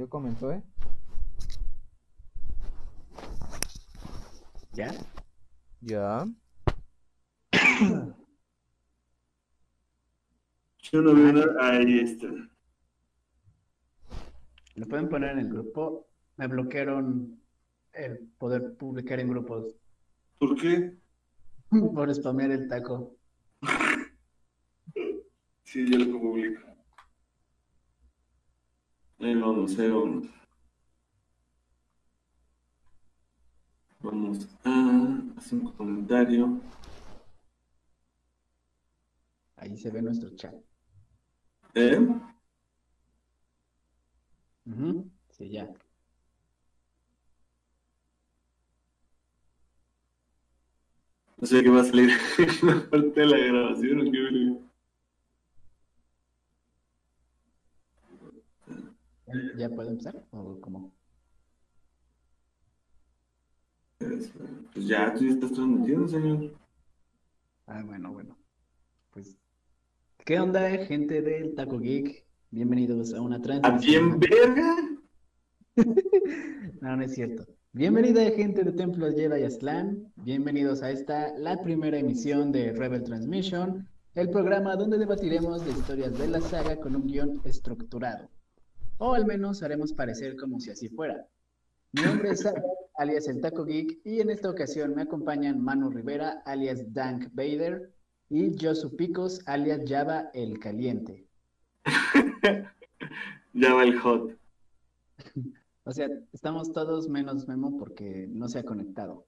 Yo comento, ¿eh? ¿Ya? Ya. Yo no veo nada. Ahí está. Lo pueden poner en el grupo. Me bloquearon el poder publicar en grupos ¿Por qué? por spamear el taco. Sí, ya lo publico. Ahí vamos, ahí vamos. Vamos a hacer un comentario. Ahí se ve nuestro chat. ¿Eh? Ujú, Sí, ya. No sé qué va a salir en la parte de la grabación o qué ¿Ya puedo empezar? ¿O cómo? Pues ya, tú ya estás transmitiendo, señor. Ah, bueno, bueno. Pues, ¿qué onda, gente del Taco Geek? Bienvenidos a una ¿A transmisión. bien verga? No, no es cierto. Bienvenida, gente de Templos Jedi Aztlán. Bienvenidos a esta, la primera emisión de Rebel Transmission, el programa donde debatiremos de historias de la saga con un guion estructurado. O al menos haremos parecer como si así fuera. Mi nombre es Sara, alias el Taco Geek, y en esta ocasión me acompañan Manu Rivera, alias Dank Vader, y Josu Picos, alias Java el Caliente. Ya va el hot. O sea, estamos todos menos Memo porque no se ha conectado.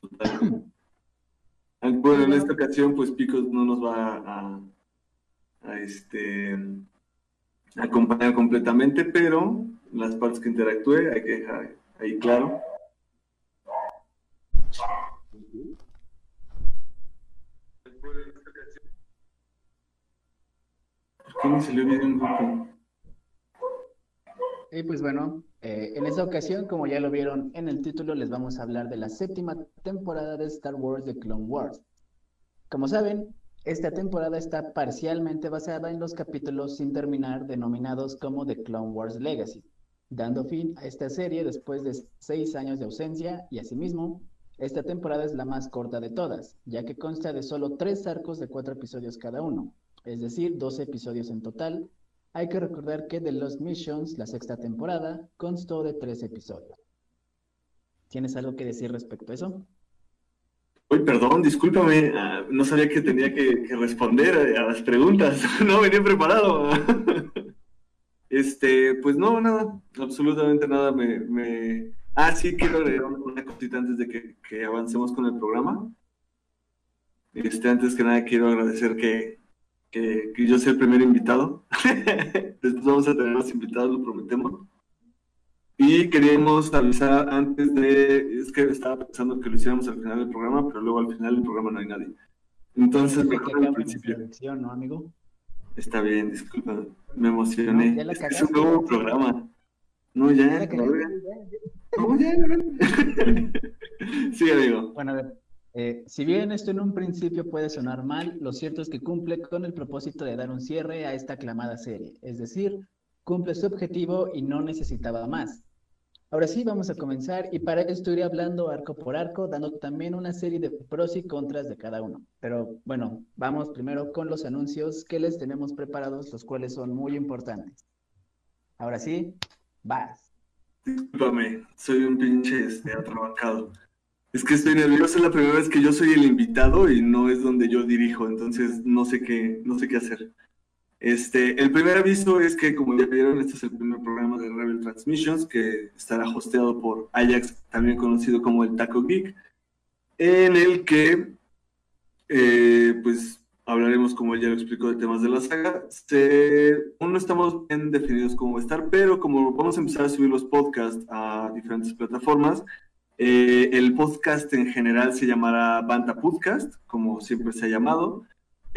Total. Bueno, en esta ocasión, pues Picos no nos va a, a, este, acompañar completamente, pero las partes que interactúe hay que dejar ahí claro. ¿Por qué me salió bien un? Y pues bueno, eh, en esta ocasión, como ya lo vieron en el título, les vamos a hablar de la séptima temporada de Star Wars The Clone Wars. Como saben, esta temporada está parcialmente basada en los capítulos sin terminar denominados como The Clone Wars Legacy, dando fin a esta serie después de seis años de ausencia y asimismo, esta temporada es la más corta de todas, ya que consta de solo tres arcos de cuatro episodios cada uno, es decir, 12 episodios en total, hay que recordar que The Lost Missions, la sexta temporada, constó de tres episodios. ¿Tienes algo que decir respecto a eso? Uy, perdón, discúlpame, ah, no sabía que tenía que, responder a, las preguntas, no venía preparado. Este, pues no, nada, absolutamente nada. Me, me... Ah, sí, quiero agregar una cosita antes de que, que avancemos con el programa. Este, antes que nada quiero agradecer que, que yo sea el primer invitado. Después vamos a tener más invitados, lo prometemos. Y queríamos avisar antes de, es que estaba pensando que lo hiciéramos al final del programa, pero luego al final del programa no hay nadie. Entonces, mejor al principio. ¿no, amigo? Está bien, disculpa, me emocioné. No, es que es un nuevo programa. No, ya, Ya no, ya. ya. Sí, amigo. Bueno, a ver, eh, si bien esto en un principio puede sonar mal, lo cierto es que cumple con el propósito de dar un cierre a esta aclamada serie, es decir, cumple su objetivo y no necesitaba más. Ahora sí, vamos a comenzar y para esto iré hablando arco por arco, dando también una serie de pros y contras de cada uno. Pero bueno, vamos primero con los anuncios que les tenemos preparados, los cuales son muy importantes. Ahora sí, vas. Discúlpame, soy un pinche este. Es que estoy nervioso, es la primera vez que yo soy el invitado y no es donde yo dirijo, entonces no sé qué, no sé qué hacer. Este, el primer aviso es que, como ya vieron, este es el primer programa de Rebel Transmissions que estará hosteado por Ajax, también conocido como el Taco Geek, en el que, eh, pues, hablaremos, como ya lo explicó, de temas de la saga. Se, aún no estamos bien definidos cómo estar, pero como vamos a empezar a subir los podcasts a diferentes plataformas, eh, el podcast en general se llamará Banta Podcast, como siempre se ha llamado,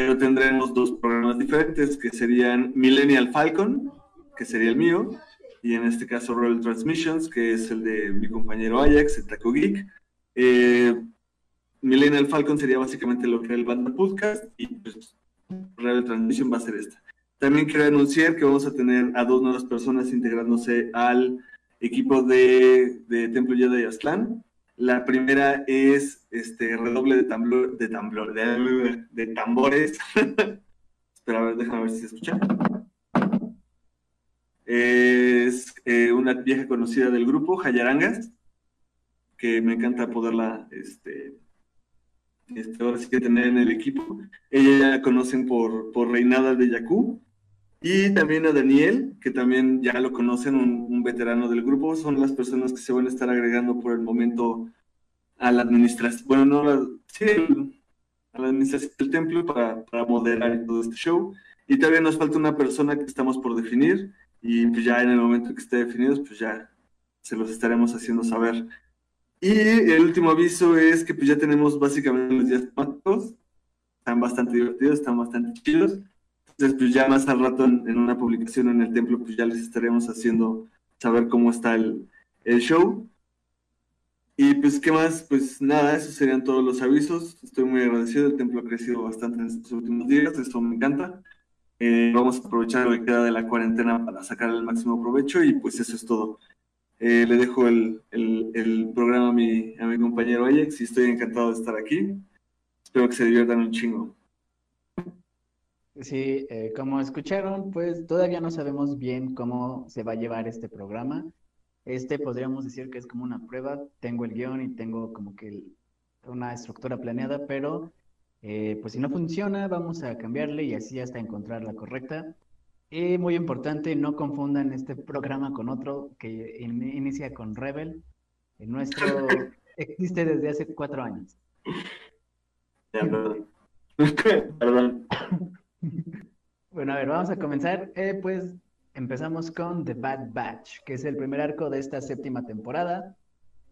pero tendremos dos programas diferentes que serían Millennial Falcon, que sería el mío, y en este caso Rebel Transmissions, que es el de mi compañero Ajax, el Taco Geek. Eh, Millennial Falcon sería básicamente lo que era el Banda Podcast, y pues Rebel Transmission va a ser esta. También quiero anunciar que vamos a tener a dos nuevas personas integrándose al equipo de, de Templo Jedi Aztlán. La primera es este redoble de tambor, de tambor, de, de tambores. Espera, a ver, déjame ver si se escucha. Es eh, una vieja conocida del grupo, Jayarangas, que me encanta poderla, este, este, ahora sí que tener en el equipo. Ella la conocen por, por Reinada de Yakú. Y también a Daniel, que también ya lo conocen, un, un, veterano del grupo. Son las personas que se van a estar agregando por el momento a la administración, bueno, no, sí, a la administración del templo para, para moderar todo este show. Y todavía nos falta una persona que estamos por definir y pues ya en el momento que esté definidos, pues ya se los estaremos haciendo saber. Y el último aviso es que pues ya tenemos básicamente los días temáticos, están bastante divertidos, están bastante chidos. Entonces pues ya más al rato en, en, una publicación en el templo pues ya les estaremos haciendo saber cómo está el, el show. Y pues, ¿qué más? Pues nada, esos serían todos los avisos. Estoy muy agradecido, el templo ha crecido bastante en estos últimos días, eso me encanta. Eh, vamos a aprovechar lo que queda de la cuarentena para sacar el máximo provecho y pues eso es todo. Eh, le dejo el, el, el, programa a mi, a mi compañero Ajax y estoy encantado de estar aquí. Espero que se diviertan un chingo. Sí, eh, como escucharon, pues todavía no sabemos bien cómo se va a llevar este programa. Este podríamos decir que es como una prueba. Tengo el guion y tengo como que una estructura planeada, pero eh, pues si no funciona, vamos a cambiarle y así hasta encontrar la correcta. Y muy importante, no confundan este programa con otro que in inicia con Rebel. El nuestro existe desde hace cuatro años. Perdón. Bueno, a ver, vamos a comenzar. Eh, pues empezamos con The Bad Batch, que es el primer arco de esta séptima temporada.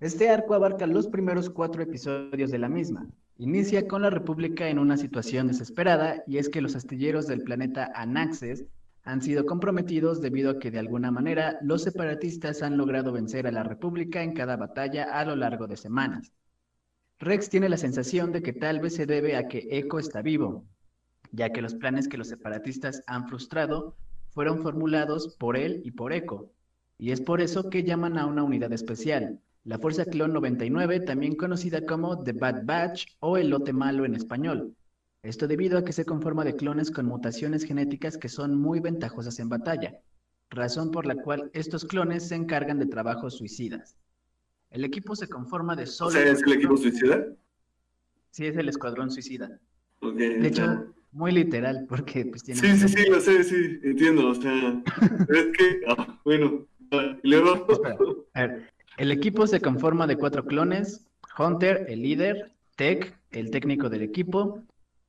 Este arco abarca los primeros cuatro episodios de la misma. Inicia con la República en una situación desesperada y es que los astilleros del planeta Anaxes han sido comprometidos debido a que de alguna manera los separatistas han logrado vencer a la República en cada batalla a lo largo de semanas. Rex tiene la sensación de que tal vez se debe a que Echo está vivo, ya que los planes que los separatistas han frustrado fueron formulados por él y por Echo, y es por eso que llaman a una unidad especial, la Fuerza Clon 99, también conocida como The Bad Batch o el lote malo en español. Esto debido a que se conforma de clones con mutaciones genéticas que son muy ventajosas en batalla, razón por la cual estos clones se encargan de trabajos suicidas. El equipo se conforma de solo... O sea, ¿es el equipo suicida? Sí, es el escuadrón suicida. Okay, de hecho, muy literal, porque pues tiene... Sí, sí, sí, lo sé, sí, entiendo, o sea, es que, ah, bueno, y luego... Espera, a ver, el equipo se conforma de cuatro clones, Hunter, el líder, Tech, el técnico del equipo,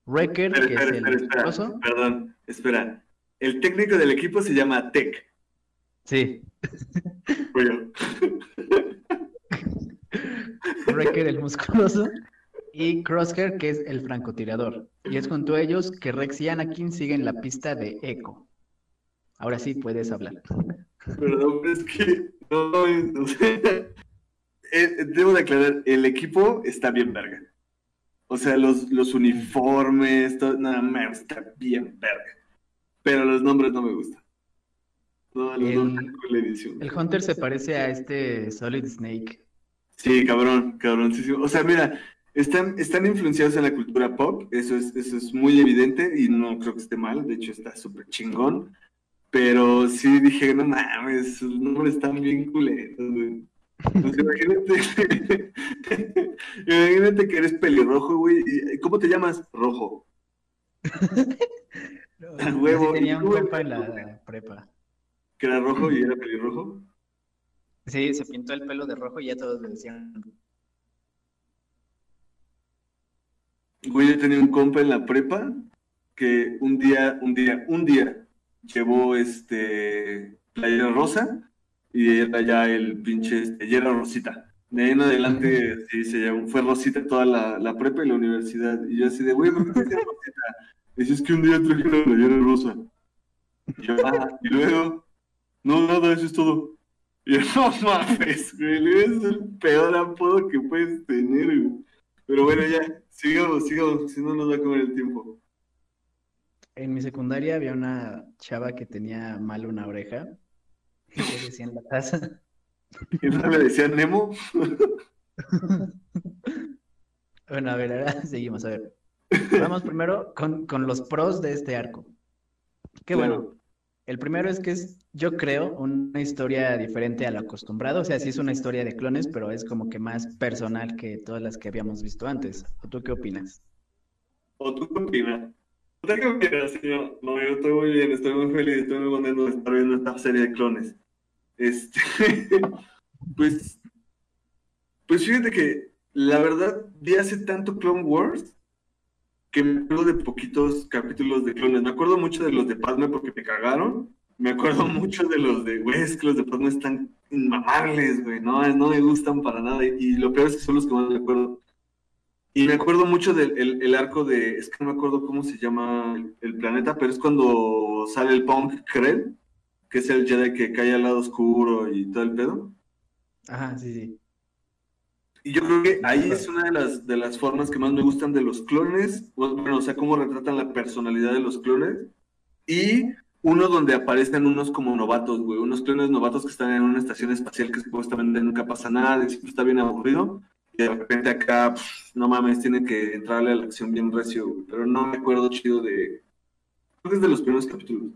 Wrecker, que espera, es el espera. Perdón, espera. El técnico del equipo se llama Tech. Sí, Bueno, Wrecker, el musculoso, y Crosshair, que es el francotirador. Y es junto a ellos que Rex y Anakin siguen la pista de Echo. Ahora sí puedes hablar. perdón, es que no, es- o sea, eh, debo de aclarar, el equipo está bien verga. O sea, los, los uniformes, todo, nada más, está bien verga. Pero los nombres no me gustan. No, los El- nombres con la edición. El Hunter se parece a este Solid Snake. Sí, cabrón, cabroncísimo. O sea, mira, están, están influenciados en la cultura pop, eso es, eso es muy evidente y no creo que esté mal, de hecho está súper chingón. Pero sí dije, no mames, sus nombres están bien culeros, güey. Pues imagínate, imagínate que eres pelirrojo, güey. y- ¿Cómo te llamas? Rojo. A huevo. Así tenía un ¿Y tú, compa en la prepa. Que era rojo y era pelirrojo. Sí, se pintó el pelo de rojo y ya todos le decían. Güey, yo tenía un compa en la prepa que un día, un día, un día llevó este playera rosa y era ya el pinche, este, ya era rosita. De ahí en adelante sí, se llamó- fue rosita toda la, la prepa y la universidad. Y yo así de, güey, ¿por qué rosita? Dice, es que un día traje la playera rosa. Y yo, ah, y luego, no, nada, eso es todo. Y yo, no mames, güey, es el peor apodo que puedes tener, güey. Pero bueno, ya, sigamos, sigamos, si no nos va a comer el tiempo. en mi secundaria había una chava que tenía mal una oreja. Y le decía en la taza. ¿Y no le decían Nemo? Bueno, a ver, ahora seguimos. A ver. Vamos primero con, con los pros de este arco. Qué bueno. El primero es que es, yo creo, una historia diferente a lo acostumbrado. O sea, sí es una historia de clones, pero es como que más personal que todas las que habíamos visto antes. ¿O tú qué opinas? ¿O tú qué opinas? ¿Usted qué opinas, señor? No, yo estoy muy bien, estoy muy feliz, estoy muy contento de estar viendo esta serie de clones. Este, pues, pues fíjate que la verdad vi hace tanto Clone Wars que me acuerdo de poquitos capítulos de clones. Me acuerdo mucho de los de Padme porque me cagaron. Me acuerdo mucho de los de, güey, es que los de Padme están inmamables, güey, no, no me gustan para nada. Y lo peor es que son los que más me acuerdo. Y me acuerdo mucho del el, el arco de, es que no me acuerdo cómo se llama el, el planeta, pero es cuando sale el Punk Krell, que es el Jedi que cae al lado oscuro y todo el pedo. Ajá, sí, sí. Y yo creo que ahí es una de las, de las formas que más me gustan de los clones, bueno, o sea, cómo retratan la personalidad de los clones. Y uno donde aparecen unos como novatos, güey, unos clones novatos que están en una estación espacial que supuestamente nunca pasa nada, y está bien aburrido. Y de repente acá, pff, no mames, tiene que entrarle a la acción bien recio, güey, pero no me acuerdo chido de... Creo que es de los primeros capítulos.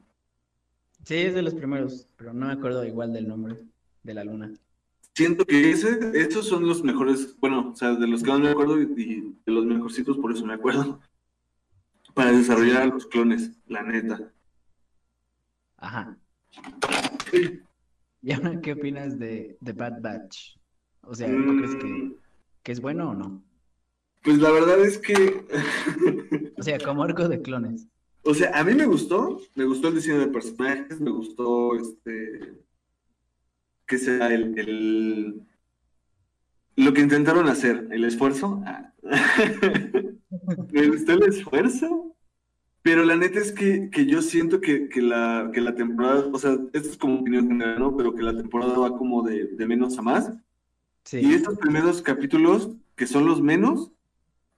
Sí, es de los primeros, pero no me acuerdo igual del nombre de la luna. Siento que ese, esos son los mejores, bueno, o sea, de los que más me acuerdo y, y de los mejorcitos, por eso me acuerdo, para desarrollar a los clones, la neta. Ajá. ¿Y ahora qué opinas de, de Bad Batch? O sea, ¿no crees que, Mm, que es bueno o no? Pues la verdad es que, O sea, como arco de clones. o sea, a mí me gustó, me gustó el diseño de personajes, me gustó este, que sea el, el- lo que intentaron hacer, el esfuerzo. Ah. Me gustó el esfuerzo, pero la neta es que, que yo siento que, que la, que la temporada, o sea, esto es como opinión general, ¿no? Pero que la temporada va como de, de menos a más. Sí. Y estos primeros capítulos, que son los menos,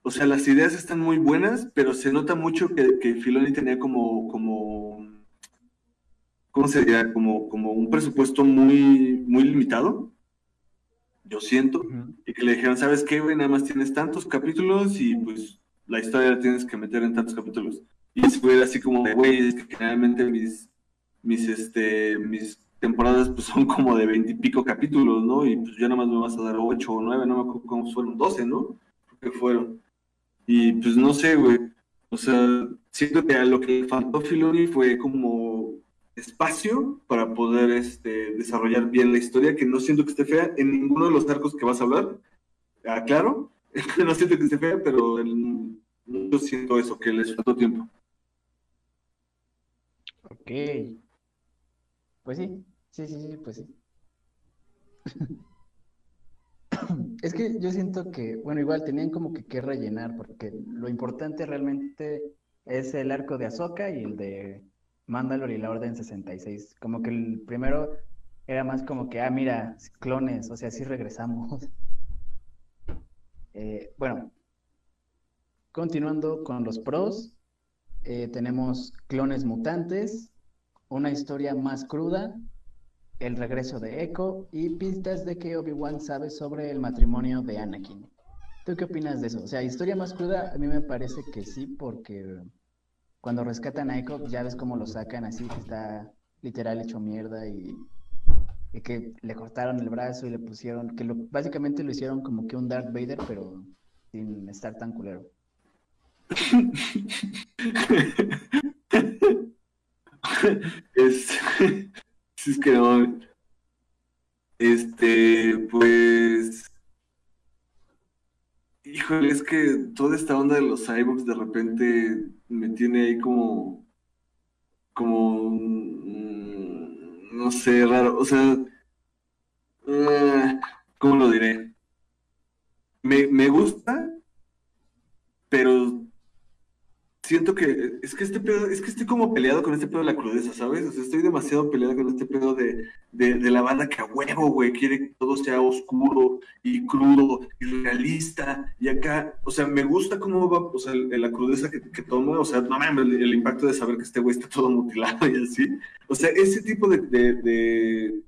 o sea, las ideas están muy buenas, pero se nota mucho que, que Filoni tenía como, como, ¿cómo sería? Como, como un presupuesto muy, muy limitado, yo siento, Ujú. y que le dijeron, ¿sabes qué, güey? Nada más tienes tantos capítulos y pues la historia la tienes que meter en tantos capítulos. Y ese fue así como güey, es que generalmente mis, mis, este, mis temporadas pues son como de veintipico capítulos, ¿no? Y pues ya nada más me vas a dar ocho o nueve, no me acuerdo cómo fueron, doce, ¿no? Creo que fueron. Y pues no sé, güey. O sea, siento que a lo que faltó Filoni fue como espacio para poder este, desarrollar bien la historia, que no siento que esté fea en ninguno de los arcos que vas a hablar. Ah, claro, no siento que esté fea, pero en- yo siento eso, que les faltó tiempo. Ok. Pues sí, sí, sí, sí, pues sí. Es que yo siento que, bueno, igual tenían como que que rellenar, porque lo importante realmente es el arco de Ahsoka y el de Mandalore y la Orden 66. Como que el primero era más como que, ah, mira, clones, o sea, sí regresamos. Eh, bueno, continuando con los pros, eh, tenemos clones mutantes, una historia más cruda, el regreso de Echo y pistas de que Obi-Wan sabe sobre el matrimonio de Anakin. ¿Tú qué opinas de eso? O sea, historia más cruda, a mí me parece que sí, porque cuando rescatan a Echo, ya ves cómo lo sacan así, que está literal hecho mierda y, que le cortaron el brazo y le pusieron, que básicamente lo hicieron como que un Darth Vader, pero sin estar tan culero. Es, es que no. Este, pues. Híjole, es que toda esta onda de los cyborgs de repente me tiene ahí como. Como. No sé, raro. O sea. eh, ¿Cómo lo diré? Me, me gusta, pero siento que es que este pedo, es que estoy como peleado con este pedo de la crudeza, ¿sabes? O sea, estoy demasiado peleado con este pedo de, de, la banda que a huevo, güey, quiere que todo sea oscuro y crudo y realista. Y acá, o sea, me gusta cómo va, o sea, la crudeza que, que toma, o sea, no mames, el, impacto de saber que este güey está todo mutilado y así. O sea, ese tipo de, de, de,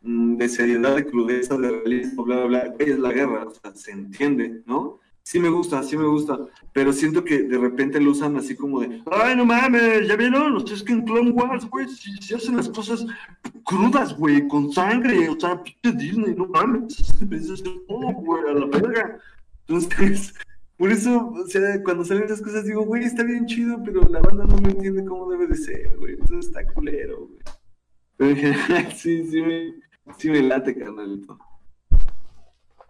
mm, seriedad, de crudeza, de realismo, bla, bla, bla, es la guerra, o sea, se entiende, ¿no? Sí me gusta, sí me gusta, pero siento que de repente lo usan así como de, ay, no mames, ya vieron, o sea, es que en Clone Wars, güey, si hacen las cosas crudas, güey, con sangre, o sea, pinche Disney, no mames, eso es todo, güey, a la verga. Entonces, por eso, o sea, cuando salen esas cosas digo, güey, está bien chido, pero la banda no me entiende cómo debe de ser, güey, entonces está culero, güey. Pero en sí, sí sí me late, carnalito.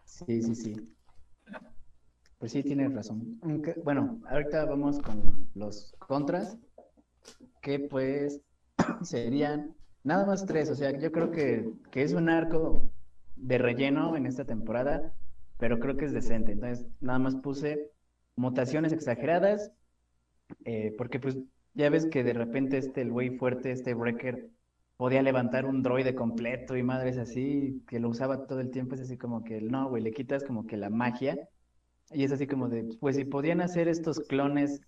Sí, sí, sí. Pues sí, tienes razón. Aunque- Bueno, ahorita vamos con los contras, que pues serían nada más tres. O sea, yo creo que, que es un arco de relleno en esta temporada, pero creo que es decente. Entonces, nada más puse mutaciones exageradas, eh, porque pues ya ves que de repente este, el güey fuerte, este Breaker, podía levantar un droide completo y madres así, que lo usaba todo el tiempo, es así como que, no, güey, le quitas como que la magia, y es así como de, pues si podían hacer estos clones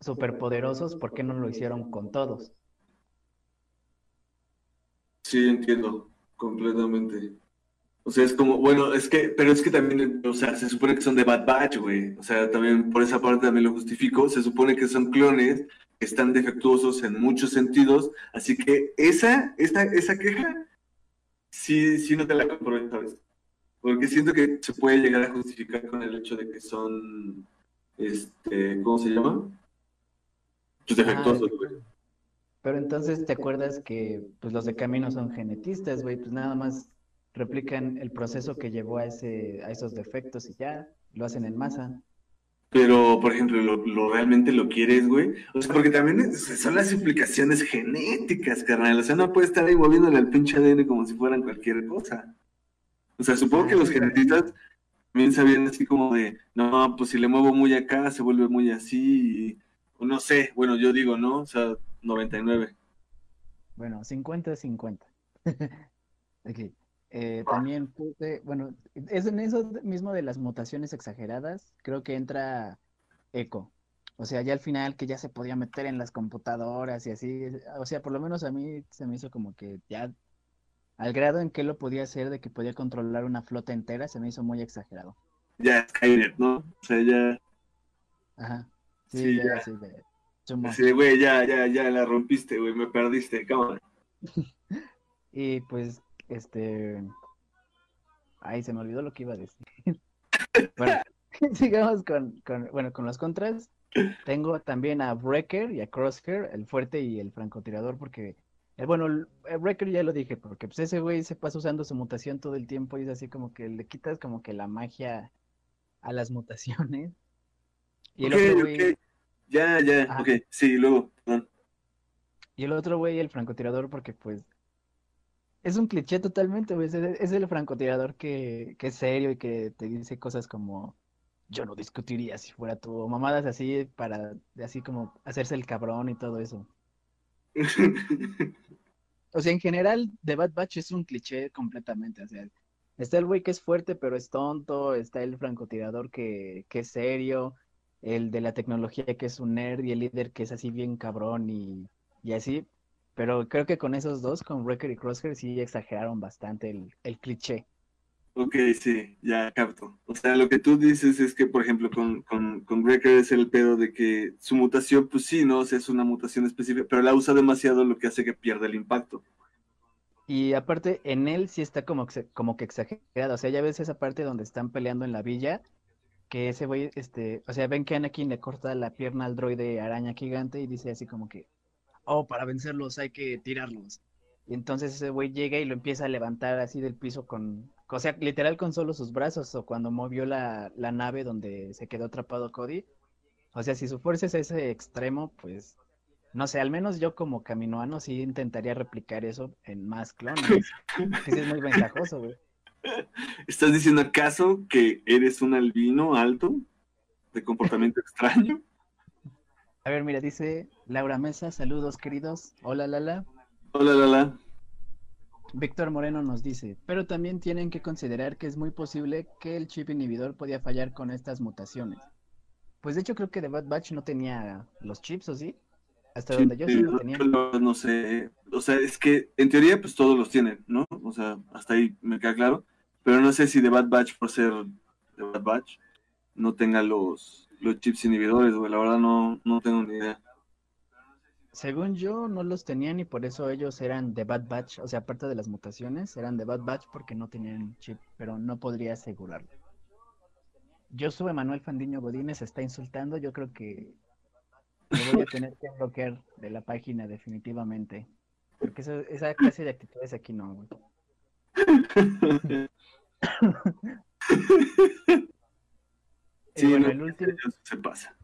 superpoderosos, ¿por qué no lo hicieron con todos? Sí, entiendo, completamente. O sea, es como, bueno, es que, pero es que también, o sea, se supone que son de Bad Batch, güey. O sea, también por esa parte también lo justifico. Se supone que son clones que están defectuosos en muchos sentidos. Así que esa, esa, esa queja, sí, sí no te la compro, ¿sabes? Porque siento que se puede llegar a justificar con el hecho de que son, este, ¿cómo se llama? Pues defectuosos, güey. Pero entonces, ¿te acuerdas que pues los de camino son genetistas, güey? Pues nada más replican el proceso que llevó a ese, a esos defectos y ya lo hacen en masa. Pero, por ejemplo, ¿lo, lo realmente lo quieres, güey? O sea, porque también es- son las implicaciones genéticas, carnal. O sea, no puedes estar ahí moviéndole al pinche ADN como si fueran cualquier cosa. O sea, supongo que los genetistas también sabían así como de, no, pues si le muevo muy acá, se vuelve muy así. y- o no sé, bueno, yo digo, ¿no? O sea, 99. Bueno, 50-50. Ok. Eh, también puse, bueno, es en eso mismo de las mutaciones exageradas, creo que entra Echo. O sea, ya al final que ya se podía meter en las computadoras y así, o sea, por lo menos a mí se me hizo como que ya al grado en que lo podía hacer de que podía controlar una flota entera, se me hizo muy exagerado. Ya Skynet, ¿no? O sea, ya, Ajá. Sí, Sí, ya, ya. sí, así de, güey, ya, ya, ya la rompiste, güey, me perdiste, cámara. Y pues, este. Ay, se me olvidó lo que iba a decir. Bueno, sigamos con, con, bueno, con los contras. Tengo también a Breaker y a Crosshair, el fuerte y el francotirador, porque, bueno, el, Breaker ya lo dije, porque pues ese güey se pasa usando su mutación todo el tiempo y es así como que le quitas como que la magia a las mutaciones. Y el otro güey. Ya, ya, Ajá. ok, sí, luego, perdón. Y el otro güey, el francotirador, porque pues es un cliché totalmente, güey. Es, el francotirador que, que es serio y que te dice cosas como yo no discutiría si fuera o mamadas así para así como hacerse el cabrón y todo eso. O sea, en general, The Bad Batch es un cliché completamente. O sea, está el güey que es fuerte pero es tonto, está el francotirador que, que es serio, el de la tecnología que es un nerd y el líder que es así bien cabrón y, y así. Pero creo que con esos dos, con Wrecker y Crosshair, sí exageraron bastante el, el cliché. Ok, sí, ya capto. O sea, lo que tú dices es que, por ejemplo, con, con, con Wrecker es el pedo de que su mutación, pues sí, ¿no? O sea, es una mutación específica, pero la usa demasiado, lo que hace que pierda el impacto. Y aparte, en él sí está como, como que exagerado. O sea, ya ves esa parte donde están peleando en la villa, que ese güey, este, o sea, ven que Anakin le corta la pierna al droide araña gigante y dice así como que, oh, para vencerlos hay que tirarlos. Y entonces ese güey llega y lo empieza a levantar así del piso con, o sea, literal con solo sus brazos, o cuando movió la, la nave donde se quedó atrapado Cody. O sea, si su fuerza es ese extremo, pues, no sé, al menos yo como caminoano sí intentaría replicar eso en más clones. Que sí es muy ventajoso, güey. ¿Estás diciendo acaso que eres un albino alto, de comportamiento extraño? A ver, mira, dice Laura Mesa, saludos queridos. Hola, Lala. Hola, Lala. Víctor Moreno nos dice, pero también tienen que considerar que es muy posible que el chip inhibidor podía fallar con estas mutaciones. Pues de hecho creo que The Bad Batch no tenía los chips, ¿o sí? Hasta donde yo sí lo tenía. no sé. O sea, es que en teoría pues todos los tienen, ¿no? O sea, hasta ahí me queda claro. Pero no sé si The Bad Batch, por ser The Bad Batch, no tenga los, los chips inhibidores, güey. La verdad no, no tengo ni idea. Según yo, no los tenían y por eso ellos eran de Bad Batch. O sea, aparte de las mutaciones, eran de Bad Batch porque no tenían chip, pero no podría asegurarlo. Yo sube Manuel Fandiño Godínez, está insultando. Yo creo que me voy a tener que bloquear de la página definitivamente. Porque eso- esa clase de actitudes aquí no, güey. Sí, bueno, no, el último, se pasa.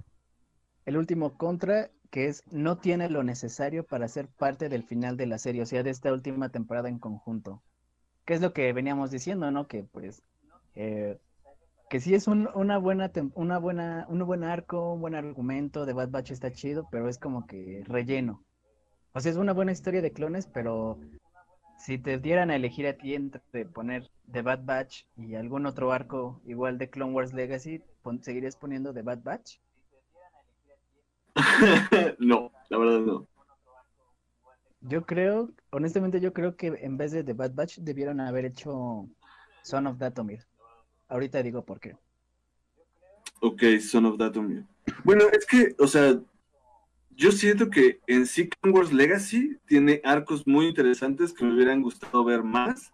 el último contra, que es no tiene lo necesario para ser parte del final de la serie, o sea, de esta última temporada en conjunto. ¿Qué es lo que veníamos diciendo, no? Que pues, eh, que sí es un- una buena, una buena, un buen arco, un buen argumento de Bad Batch está chido, pero es como que relleno. O sea, es una buena historia de clones, pero si te dieran a elegir a ti entre poner The Bad Batch y algún otro arco igual de Clone Wars Legacy, ¿seguirías poniendo The Bad Batch? no, la verdad no. Yo creo, honestamente, yo creo que en vez de The Bad Batch debieron haber hecho Son of Datomir. Ahorita digo por qué. Ok, Son of Datomir. Bueno, es que, o sea, yo siento que en Clone Wars Legacy tiene arcos muy interesantes que me hubieran gustado ver más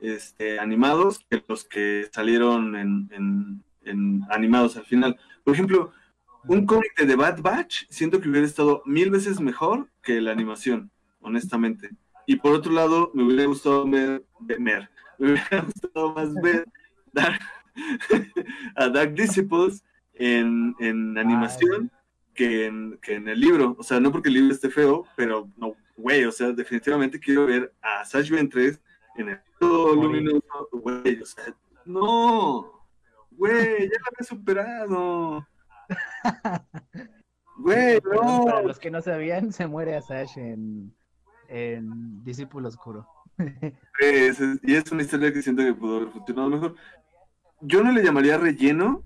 este, animados que los que salieron en, en- en animados al final. Por ejemplo, un cómic de The Bad Batch siento que hubiera estado mil veces mejor que la animación, honestamente. Y por otro lado, me hubiera gustado ver, ver- me hubiera gustado más ver Dark- a Dark Disciples en, en animación que en, que en el libro. O sea, no porque el libro esté feo, pero no, güey, o sea, definitivamente quiero ver a Sash Ventres en el todo Morir. luminoso, güey, o sea, no, güey, ya lo había superado. Güey, para los que no sabían, se muere Asash en, en Discípulo Oscuro. Es- es- y es una historia que siento que pudo haber funcionado mejor. Yo no le llamaría relleno,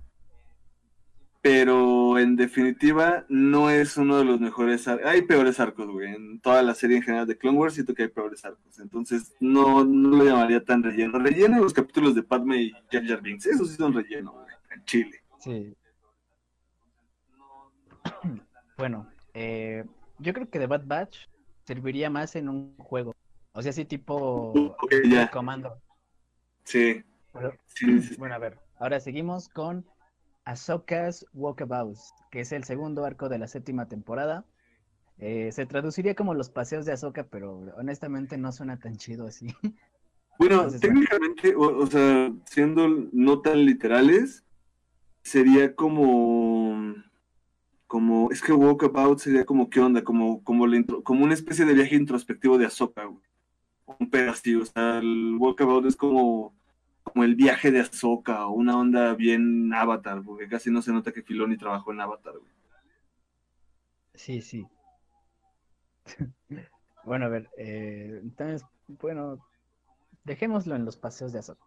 pero en definitiva no es uno de los mejores arcos. Hay peores arcos, güey. En toda la serie en general de Clone Wars siento que hay peores arcos. Entonces no, no lo llamaría tan relleno. Relleno los capítulos de Padme y Jar Jar Binks. Esos sí son relleno, güey. En Chile. Sí. Bueno, eh, yo creo que The Bad Batch serviría más en un juego. O sea, así tipo Ok, ya. comando. Sí. Pero- Sí, sí, sí. Bueno, a ver, ahora seguimos con Ahsoka's Walkabouts, que es el segundo arco de la séptima temporada. Eh, se traduciría como los paseos de Ahsoka, pero honestamente no suena tan chido así. Bueno, Entonces, bueno. técnicamente, o, o sea, siendo no tan literales, sería como, como, es que Walkabout sería como, ¿qué onda? Como, como, la intro- como una especie de viaje introspectivo de Ahsoka, güey. Un pedacito, o sea, el Walkabout es como, como el viaje de Ahsoka, o una onda bien Avatar, porque casi no se nota que Filoni trabajó en Avatar, güey. Sí, sí. Bueno, a ver, eh, entonces, bueno, dejémoslo en los paseos de Ahsoka.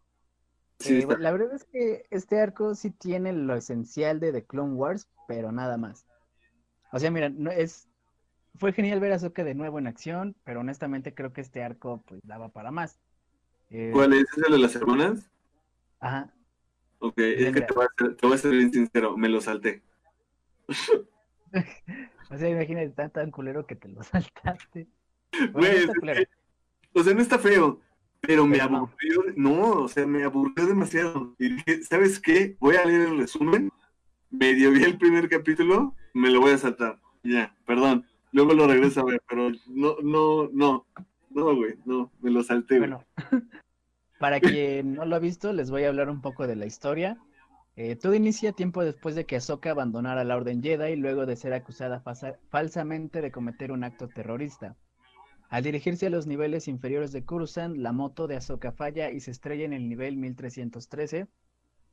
Sí, Eh, la verdad es que este arco sí tiene lo esencial de The Clone Wars, pero nada más. O sea, mira, no es fue genial ver a Ahsoka de nuevo en acción, pero honestamente creo que este arco pues daba para más. Eh, ¿Cuál es? ¿Es el de las hermanas? Ajá. Ok, es que te voy, a ser, te voy a ser bien sincero, me lo salté. O sea, imagínate tan tan culero que te lo saltaste. Bueno, Güey, no está es culero. que- o sea, no está feo, pero me Pero no. aburrió. No, o sea, me aburrió demasiado. Y dije, ¿sabes qué? Voy a leer el resumen. Medio vi el primer capítulo, me lo voy a saltar. Ya, perdón. Luego lo regreso a ver, pero no, no, no. No, güey, no, me lo salté. Bueno, para quien no lo ha visto, les voy a hablar un poco de la historia. Eh, todo inicia tiempo después de que Ahsoka abandonara la Orden Jedi luego de ser acusada falsamente de cometer un acto terrorista. Al dirigirse a los niveles inferiores de Coruscant, la moto de Ahsoka falla y se estrella en el nivel 1313,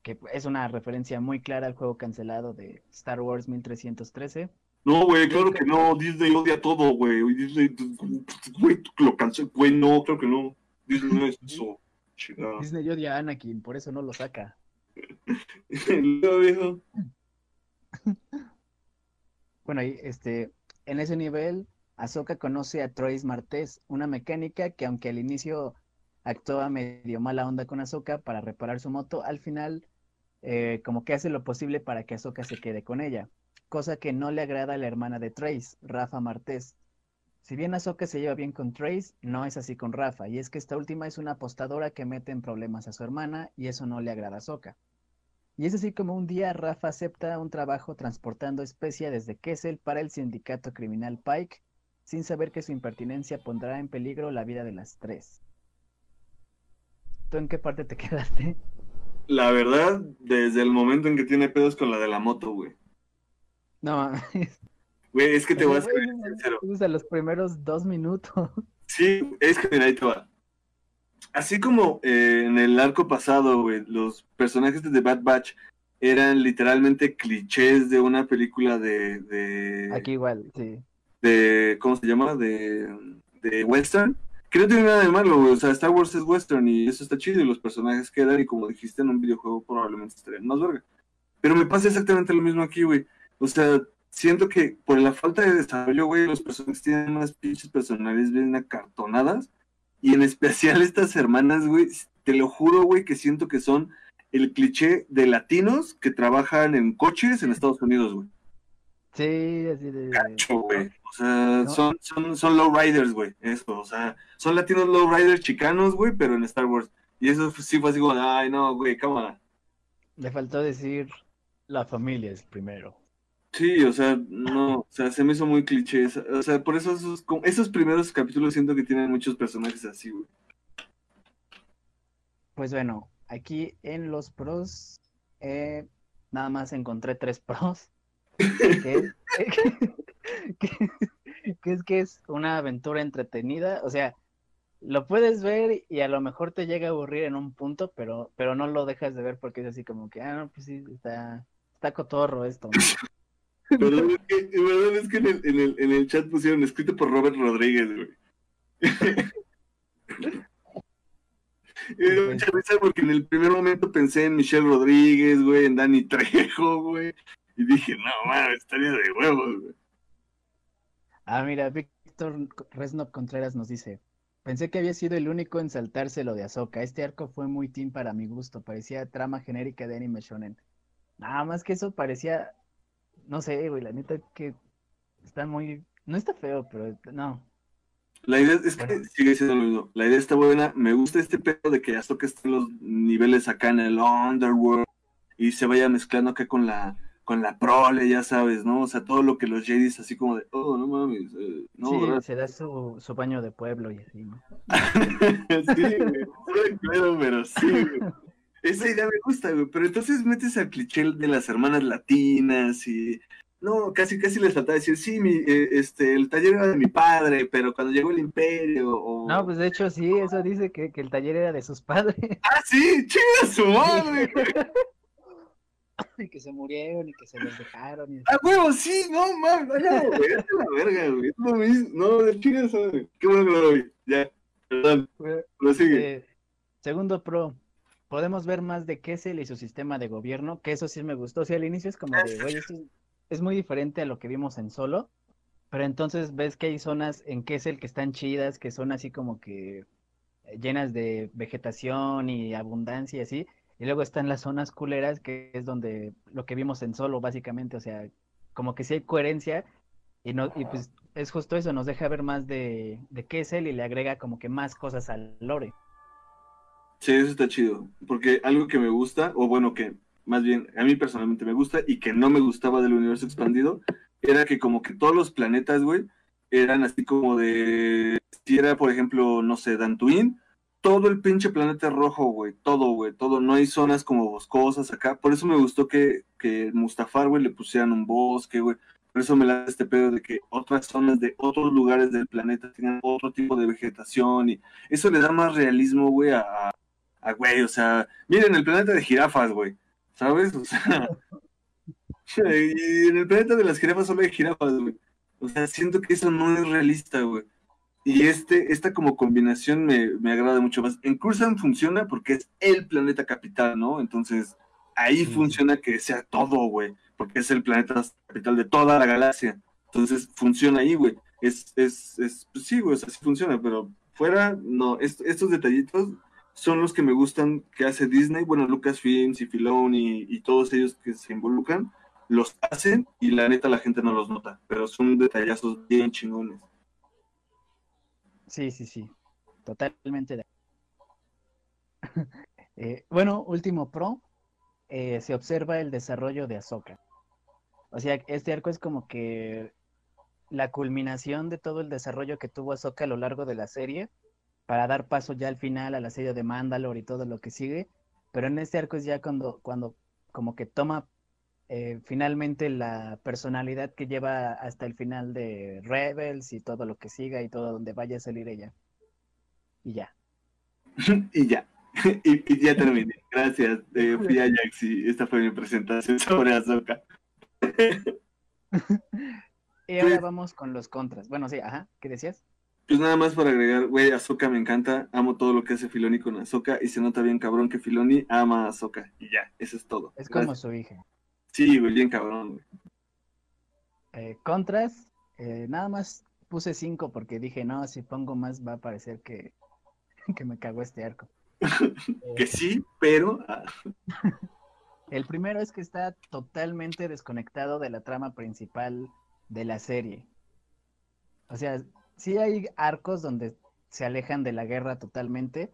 que es una referencia muy clara al juego cancelado de Star Wars 1313. No, güey, claro que no. Disney odia todo, güey. Disney, güey, lo cansé. Güey, no, creo que no. Disney no es eso. Disney odia a Anakin, por eso no lo saca. Luego dijo, Bueno, ahí, este, en ese nivel, Ahsoka conoce a Trace Martés, una mecánica que aunque al inicio actuaba medio mala onda con Ahsoka para reparar su moto, al final eh, como que hace lo posible para que Ahsoka se quede con ella, cosa que no le agrada a la hermana de Trace, Rafa Martés. Si bien Ahsoka se lleva bien con Trace, no es así con Rafa, y es que esta última es una apostadora que mete en problemas a su hermana, y eso no le agrada a Ahsoka. Y es así como un día Rafa acepta un trabajo transportando especia desde Kessel para el sindicato criminal Pike, sin saber que su impertinencia pondrá en peligro la vida de las tres. ¿Tú en qué parte te quedaste? La verdad, desde el momento en que tiene pedos con la de la moto, güey. No, mames. Güey, es que te voy a ser sincero. Desde los primeros dos minutos. Sí, es que mira, ahí te va. Así como eh, en el arco pasado, güey, los personajes de The Bad Batch eran literalmente clichés de una película de, de, Aquí igual, sí. de ¿cómo se llama? De, de western. Que no tiene nada de malo, güey. O sea, Star Wars es western y eso está chido y los personajes quedan y como dijiste en un videojuego probablemente estarían más verga. Pero me pasa exactamente lo mismo aquí, güey. O sea, siento que por la falta de desarrollo, güey, los personajes tienen unas pinches personalidades bien acartonadas. Y en especial estas hermanas, güey, te lo juro, güey, que siento que son el cliché de latinos que trabajan en coches en Estados Unidos, güey. Sí, así de... Gacho, güey. O sea, No. son, son, son low riders, güey. Eso, o sea, son latinos low riders chicanos, güey, pero en Star Wars. Y eso sí fue así como, ay, no, güey, cámara. Le faltó decir la familia es primero. Sí, o sea, no, o sea, se me hizo muy cliché. O sea, por eso esos, esos primeros capítulos siento que tienen muchos personajes así, güey. Pues bueno, aquí en los pros, eh, nada más encontré tres pros. Que, que- que es que es una aventura entretenida. O sea, lo puedes ver y a lo mejor te llega a aburrir en un punto, pero, pero no lo dejas de ver porque es así como que, ah, no, pues sí, está, está cotorro esto. ¿no? Perdón, es que, perdón, es que en el, en, el, en el chat pusieron escrito por Robert Rodríguez, güey. Dio mucha risa porque en el primer momento pensé en Michelle Rodríguez, güey, en Dani Trejo, güey. Y dije, no, mames, estaría de huevos, güey. Ah, mira, Víctor Resnop Contreras nos dice, pensé que había sido el único en saltarse lo de Ahsoka. Este arco fue muy teen para mi gusto, parecía trama genérica de anime shonen. Nada más que eso parecía, no sé, güey, la neta que está muy, no está feo, pero no. La idea es que Bueno. sigue siendo lo mismo. La idea está buena. Me gusta este pedo de que Ahsoka esté en los niveles acá en el Underworld y se vaya mezclando acá con la con la prole, ya sabes, ¿no? O sea, todo lo que los Jedis así como de, oh, no mames, eh, no, Sí, ¿verdad? se da su, su baño de pueblo y así, ¿no? sí, güey, claro, pero sí, güey. Esa idea me gusta, güey, pero entonces metes al cliché de las hermanas latinas y no, casi casi les faltaba decir, sí, mi, eh, este, el taller era de mi padre, pero cuando llegó el imperio, o... No, pues de hecho sí, eso dice que, que el taller era de sus padres ¡Ah, sí! ¡Chinga su madre! güey! y que se murieron y que se los dejaron. Y... ¡A huevo, sí! ¡No, mames! No, güey, es la verga, güey. Es lo mismo. No, chinga su madre. Qué bueno que lo vi. Ya, perdón, lo sigue. Eh, segundo pro, podemos ver más de Kessel y su sistema de gobierno, que eso sí me gustó. O sea, al inicio es como de, güey, esto es, es muy diferente a lo que vimos en Solo, pero entonces ves que hay zonas en Kessel que están chidas, que son así como que eh, llenas de vegetación y abundancia y así, y luego están las zonas culeras, que es donde lo que vimos en Solo, básicamente, o sea, como que sí hay coherencia, y, no, y pues es justo eso, nos deja ver más de, de Kessel y le agrega como que más cosas al lore. Sí, eso está chido. Porque algo que me gusta, o bueno, que más bien a mí personalmente me gusta y que no me gustaba del universo expandido, era que como que todos los planetas, güey, eran así como de. Si era, por ejemplo, no sé, Dantooine, todo el pinche planeta rojo, güey. Todo, güey. Todo. No hay zonas como boscosas acá. Por eso me gustó que, que Mustafar, güey, le pusieran un bosque, güey. Por eso me da este pedo de que otras zonas de otros lugares del planeta tengan otro tipo de vegetación y eso le da más realismo, güey, a- a, güey, o sea, miren el planeta de jirafas, güey, ¿sabes? O sea, Y en el planeta de las jirafas solo hay jirafas, güey. O sea, siento que eso no es realista, güey. Y este, esta como combinación me, me agrada mucho más. En Cursan funciona porque es el planeta capital, ¿no? Entonces, ahí Sí. funciona que sea todo, güey. Porque es el planeta capital de toda la galaxia. Entonces, funciona ahí, güey. Es, es, es, pues sí, güey, o sea, sí funciona, pero fuera, no. Est- estos detallitos son los que me gustan que hace Disney. Bueno, Lucasfilms y Filoni y, y todos ellos que se involucran, los hacen y la neta la gente no los nota. Pero son detallazos bien chingones. Sí, sí, sí. Totalmente de Eh, bueno, último pro. eh, se observa el desarrollo de Ahsoka. O sea, este arco es como que la culminación de todo el desarrollo que tuvo Ahsoka a lo largo de la serie para dar paso ya al final a la serie de Mandalore y todo lo que sigue. Pero en este arco es ya cuando, cuando como que toma eh, finalmente la personalidad que lleva hasta el final de Rebels y todo lo que siga y todo donde vaya a salir ella. Y ya. y ya. Y, y ya terminé. Gracias. Eh, fui a Jax y esta fue mi presentación sobre Azoka. Y ahora Pues- vamos con los contras. Bueno, sí, ajá, ¿qué decías? Pues nada más para agregar, güey, Azoka me encanta. Amo todo lo que hace Filoni con Azoka y se nota bien cabrón que Filoni ama a Azoka. Y ya, eso es todo. Es como su hija. Sí, güey, bien cabrón, güey. Eh, contras, eh, nada más puse cinco porque dije, no, si pongo más va a parecer que, que me cagó este arco. Que sí, pero. ah, El primero es que está totalmente desconectado de la trama principal de la serie. O sea, sí hay arcos donde se alejan de la guerra totalmente,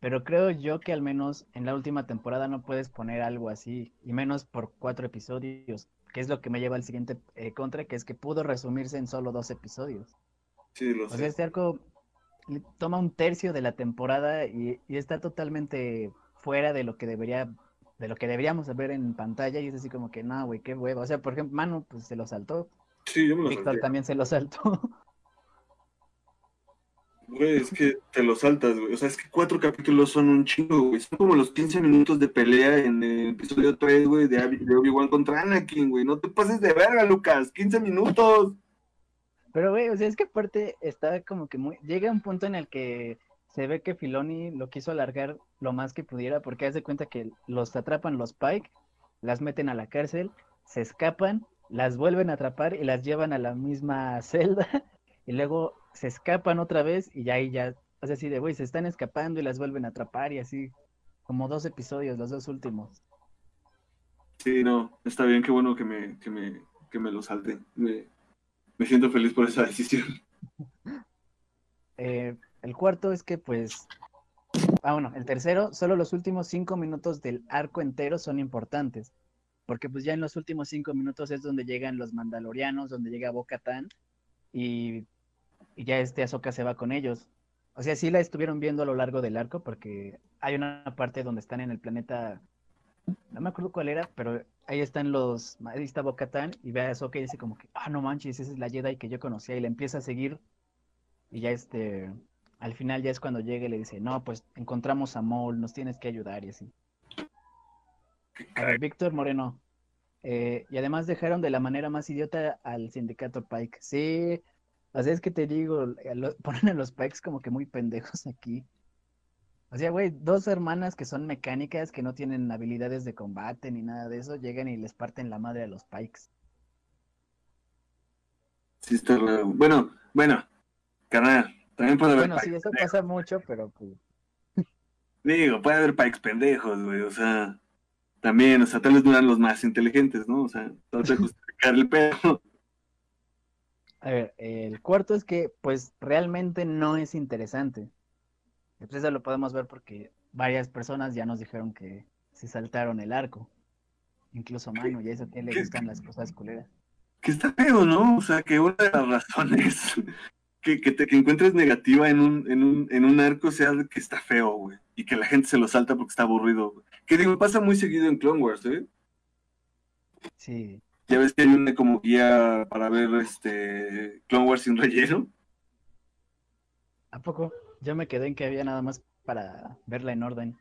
pero creo yo que al menos en la última temporada no puedes poner algo así, y menos por cuatro episodios, que es lo que me lleva al siguiente eh, contra, que es que pudo resumirse en solo dos episodios. sí, lo O sea, este arco toma un tercio de la temporada y, y está totalmente fuera de lo que debería, de lo que deberíamos ver en pantalla, y es así como que, no, güey, qué hueva. O sea, por ejemplo, Manu, pues se lo saltó, Sí, yo me lo Víctor también se lo saltó. Güey, es que te lo saltas, güey. O sea, es que cuatro capítulos son un chingo, güey. Son como los 15 minutos de pelea en el episodio 3, güey, de, Obi-Wan contra Anakin, güey. No te pases de verga, Lucas. 15 minutos. Pero, güey, o sea, es que aparte está como que muy... Llega un punto en el que se ve que Filoni lo quiso alargar lo más que pudiera, porque haz de cuenta que los atrapan los Pike, las meten a la cárcel, se escapan, las vuelven a atrapar y las llevan a la misma celda, y luego se escapan otra vez y ya ahí ya... O sea, así de, güey, se están escapando y las vuelven a atrapar y así, como dos episodios, los dos últimos. Sí, no, está bien, qué bueno que me, que me, que me lo salte. Me, me siento feliz por esa decisión. Eh, el cuarto es que, pues, ah, bueno, el tercero, solo los últimos cinco minutos del arco entero son importantes, porque pues ya en los últimos cinco minutos es donde llegan los mandalorianos, donde llega Bo-Katan y, y ya este Ahsoka se va con ellos. O sea, sí la estuvieron viendo a lo largo del arco, porque hay una parte donde están en el planeta, no me acuerdo cuál era, pero ahí están los, ahí está Bo-Katan y ve a Ahsoka y dice como que, ah, no manches, esa es la Jedi que yo conocía y la empieza a seguir y ya este, al final ya es cuando llega y le dice, no, pues encontramos a Maul, nos tienes que ayudar y así. Víctor Moreno. eh, y además dejaron de la manera más idiota al sindicato Pike. Sí, o sea, es que te digo, lo- ponen a los Pikes como que muy pendejos aquí. O sea, güey, dos hermanas que son mecánicas, que no tienen habilidades de combate ni nada de eso, llegan y les parten la madre a los Pikes. Sí, está raro. Bueno, bueno, carnal, también puede haber Bueno, sí, eso pasa mucho, pero pues... Digo, puede haber pikes pendejos, güey, o sea, también, o sea, tal vez no eran los más inteligentes, ¿no? O sea, trata de justificar el pedo. A ver, el cuarto es que, pues, realmente no es interesante. Pues eso lo podemos ver porque varias personas ya nos dijeron que se saltaron el arco. Incluso Manu, y a eso que le gustan las cosas culeras. Que está feo, ¿no? O sea, que una de las razones que, que te que encuentres negativa en un, en un, en un arco sea que está feo, güey. Y que la gente se lo salta porque está aburrido, güey. Que digo, pasa muy seguido en Clone Wars, ¿eh? Sí, Ya ves que hay una como guía para ver este Clone Wars sin relleno. ¿a poco? Yo me quedé en que había nada más para verla en orden.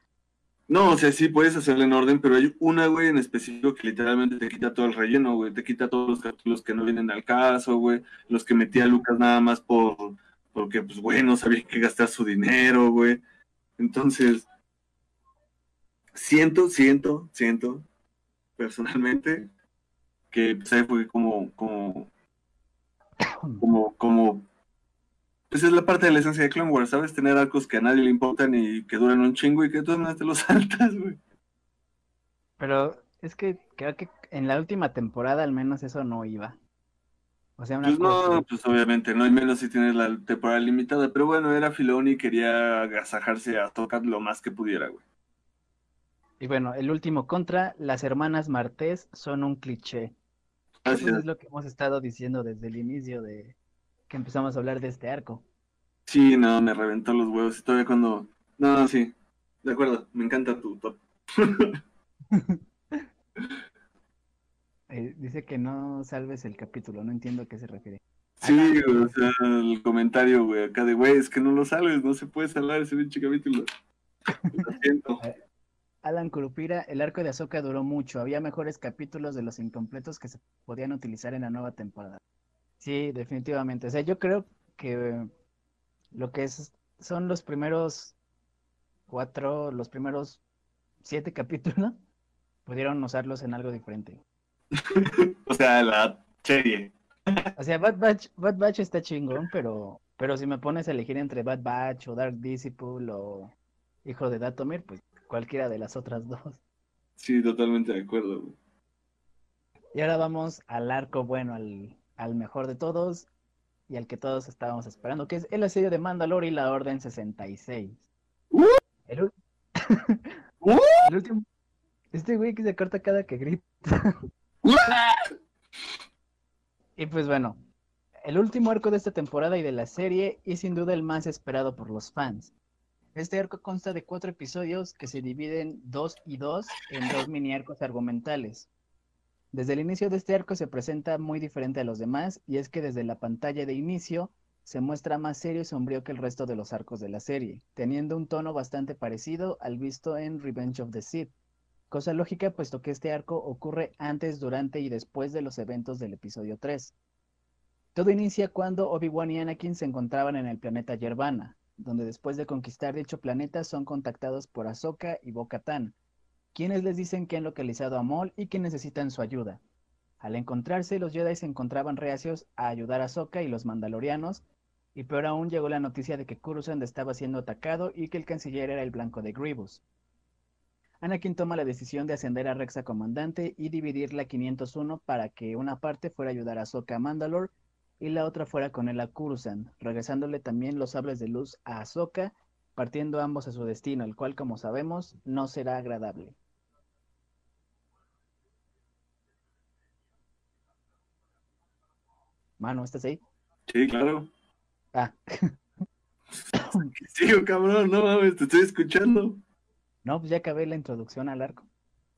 No, o sea, sí puedes hacerlo en orden, pero hay una, güey, en específico que literalmente te quita todo el relleno, güey. Te quita todos los capítulos que no vienen al caso, güey. Los que metía Lucas nada más por, porque, pues, güey, no sabía qué gastar su dinero, güey. Entonces, siento, siento, siento, personalmente, que pues, ahí fue como, como, como, como esa es la parte de la esencia de Clone Wars, ¿sabes? Tener arcos que a nadie le importan y que duran un chingo y que todas maneras te los saltas, güey. Pero es que creo que en la última temporada al menos eso no iba. O sea, una Pues cosa- no, pues obviamente, no, y menos si tienes la temporada limitada, pero bueno, era Filoni y quería agasajarse a tocar lo más que pudiera, güey. Y bueno, el último contra, las hermanas Martés son un cliché. Gracias. es lo que hemos estado diciendo desde el inicio de que empezamos a hablar de este arco. Sí, no, me reventó los huevos, todavía cuando... No, no, sí, de acuerdo, me encanta tu top. Eh, dice que no salves el capítulo, no entiendo a qué se refiere. Sí, o sea, el comentario, güey, acá de, güey, es que no lo salves, no se puede salvar ese pinche capítulo. Lo siento. Alan Curupira, el arco de Ahsoka duró mucho, había mejores capítulos de los incompletos que se podían utilizar en la nueva temporada. Sí, definitivamente. O sea, yo creo que lo que es son los primeros cuatro, los primeros siete capítulos, pudieron usarlos en algo diferente. O sea, la serie. O sea, Bad Batch, Bad Batch está chingón, pero, pero si me pones a elegir entre Bad Batch o Dark Disciple o Hijo de Datomir, pues cualquiera de las otras dos. Sí, totalmente de acuerdo, güey. Y ahora vamos al arco bueno, al, al mejor de todos y al que todos estábamos esperando, que es el asedio de Mandalore y la Orden 66. ¡Uh! El, ¡Uh! el último. Este güey que se corta cada que grita. Y pues bueno, el último arco de esta temporada y de la serie y sin duda el más esperado por los fans. Este arco consta de cuatro episodios que se dividen dos y dos en dos mini arcos argumentales. Desde el inicio de este arco se presenta muy diferente a los demás y es que desde la pantalla de inicio se muestra más serio y sombrío que el resto de los arcos de la serie, teniendo un tono bastante parecido al visto en Revenge of the Sith. Cosa lógica puesto que este arco ocurre antes, durante y después de los eventos del episodio 3. Todo inicia cuando Obi-Wan y Anakin se encontraban en el planeta Yerbana, donde después de conquistar dicho planeta son contactados por Ahsoka y Bo-Katan, quienes les dicen que han localizado a Maul y que necesitan su ayuda. Al encontrarse, los Jedi se encontraban reacios a ayudar a Ahsoka y los Mandalorianos, y peor aún llegó la noticia de que Coruscant estaba siendo atacado y que el canciller era el blanco de Grievous. Anakin toma la decisión de ascender a Rex a comandante y dividir la 501 para que una parte fuera a ayudar a Ahsoka a Mandalore y la otra fuera con él a Coruscant, regresándole también los sables de luz a Ahsoka, partiendo ambos a su destino, el cual, como sabemos, no será agradable. Mano, ¿estás ahí? Sí, claro. Ah, Sí, cabrón, no mames, te estoy escuchando. no, pues ya acabé la introducción al arco.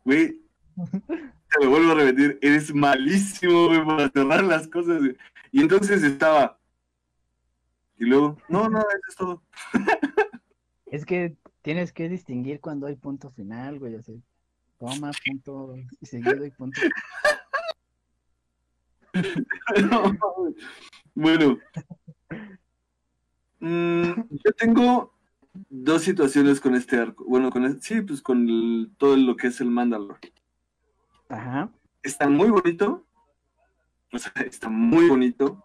Güey, te lo vuelvo a repetir, eres malísimo, güey, para cerrar las cosas. güey. Y entonces estaba. Y luego, no, no, eso es todo. Es que tienes que distinguir cuando hay punto final, güey, así. Toma, punto, y seguido y punto. No, bueno. Mm, yo tengo dos situaciones con este arco. Bueno, con el- sí, pues con el- todo lo que es el Mandalor. Ajá. Está muy bonito. O sea, está muy bonito.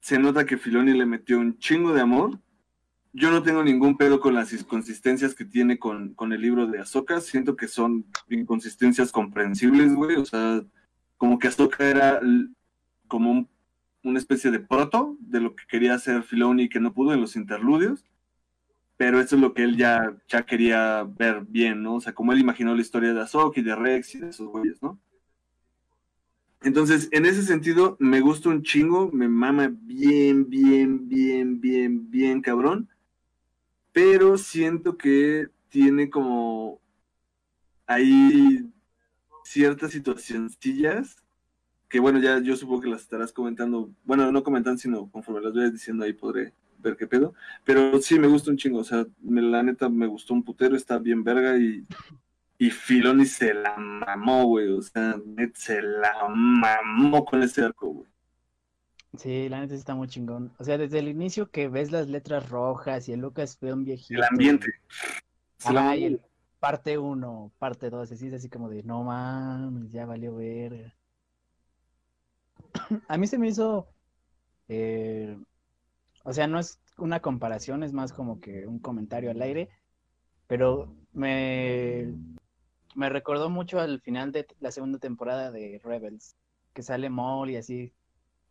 Se nota que Filoni le metió un chingo de amor. Yo no tengo ningún pedo con las inconsistencias que tiene con, con el libro de Ahsoka. Siento que son inconsistencias comprensibles, güey. O sea, como que Ahsoka era como un- una especie de proto de lo que quería hacer Filoni y que no pudo en los interludios. Pero eso es lo que él ya, ya quería ver bien, ¿no? O sea, como él imaginó la historia de Ahsoka y de Rex y de esos güeyes, ¿no? Entonces, en ese sentido, me gusta un chingo, me mama bien, bien, bien, bien, bien cabrón, pero siento que tiene como ahí ciertas situacioncillas que, bueno, ya yo supongo que las estarás comentando, bueno, no comentando, sino conforme las vayas diciendo ahí podré ver qué pedo. Pero sí, me gusta un chingo. O sea, me- la neta me gustó un putero, está bien verga y, y Filoni se la mamó, güey. O sea, se la mamó con ese arco, güey. Sí, la neta está muy chingón. O sea, desde el inicio que ves las letras rojas y el Lucasfilm viejito. El ambiente. Se la y el parte 1, parte 2, así es así como de, no mames, ya valió verga. A mí se me hizo, eh, o sea, no es una comparación, es más como que un comentario al aire, pero me, me recordó mucho al final de la segunda temporada de Rebels, que sale Maul y así,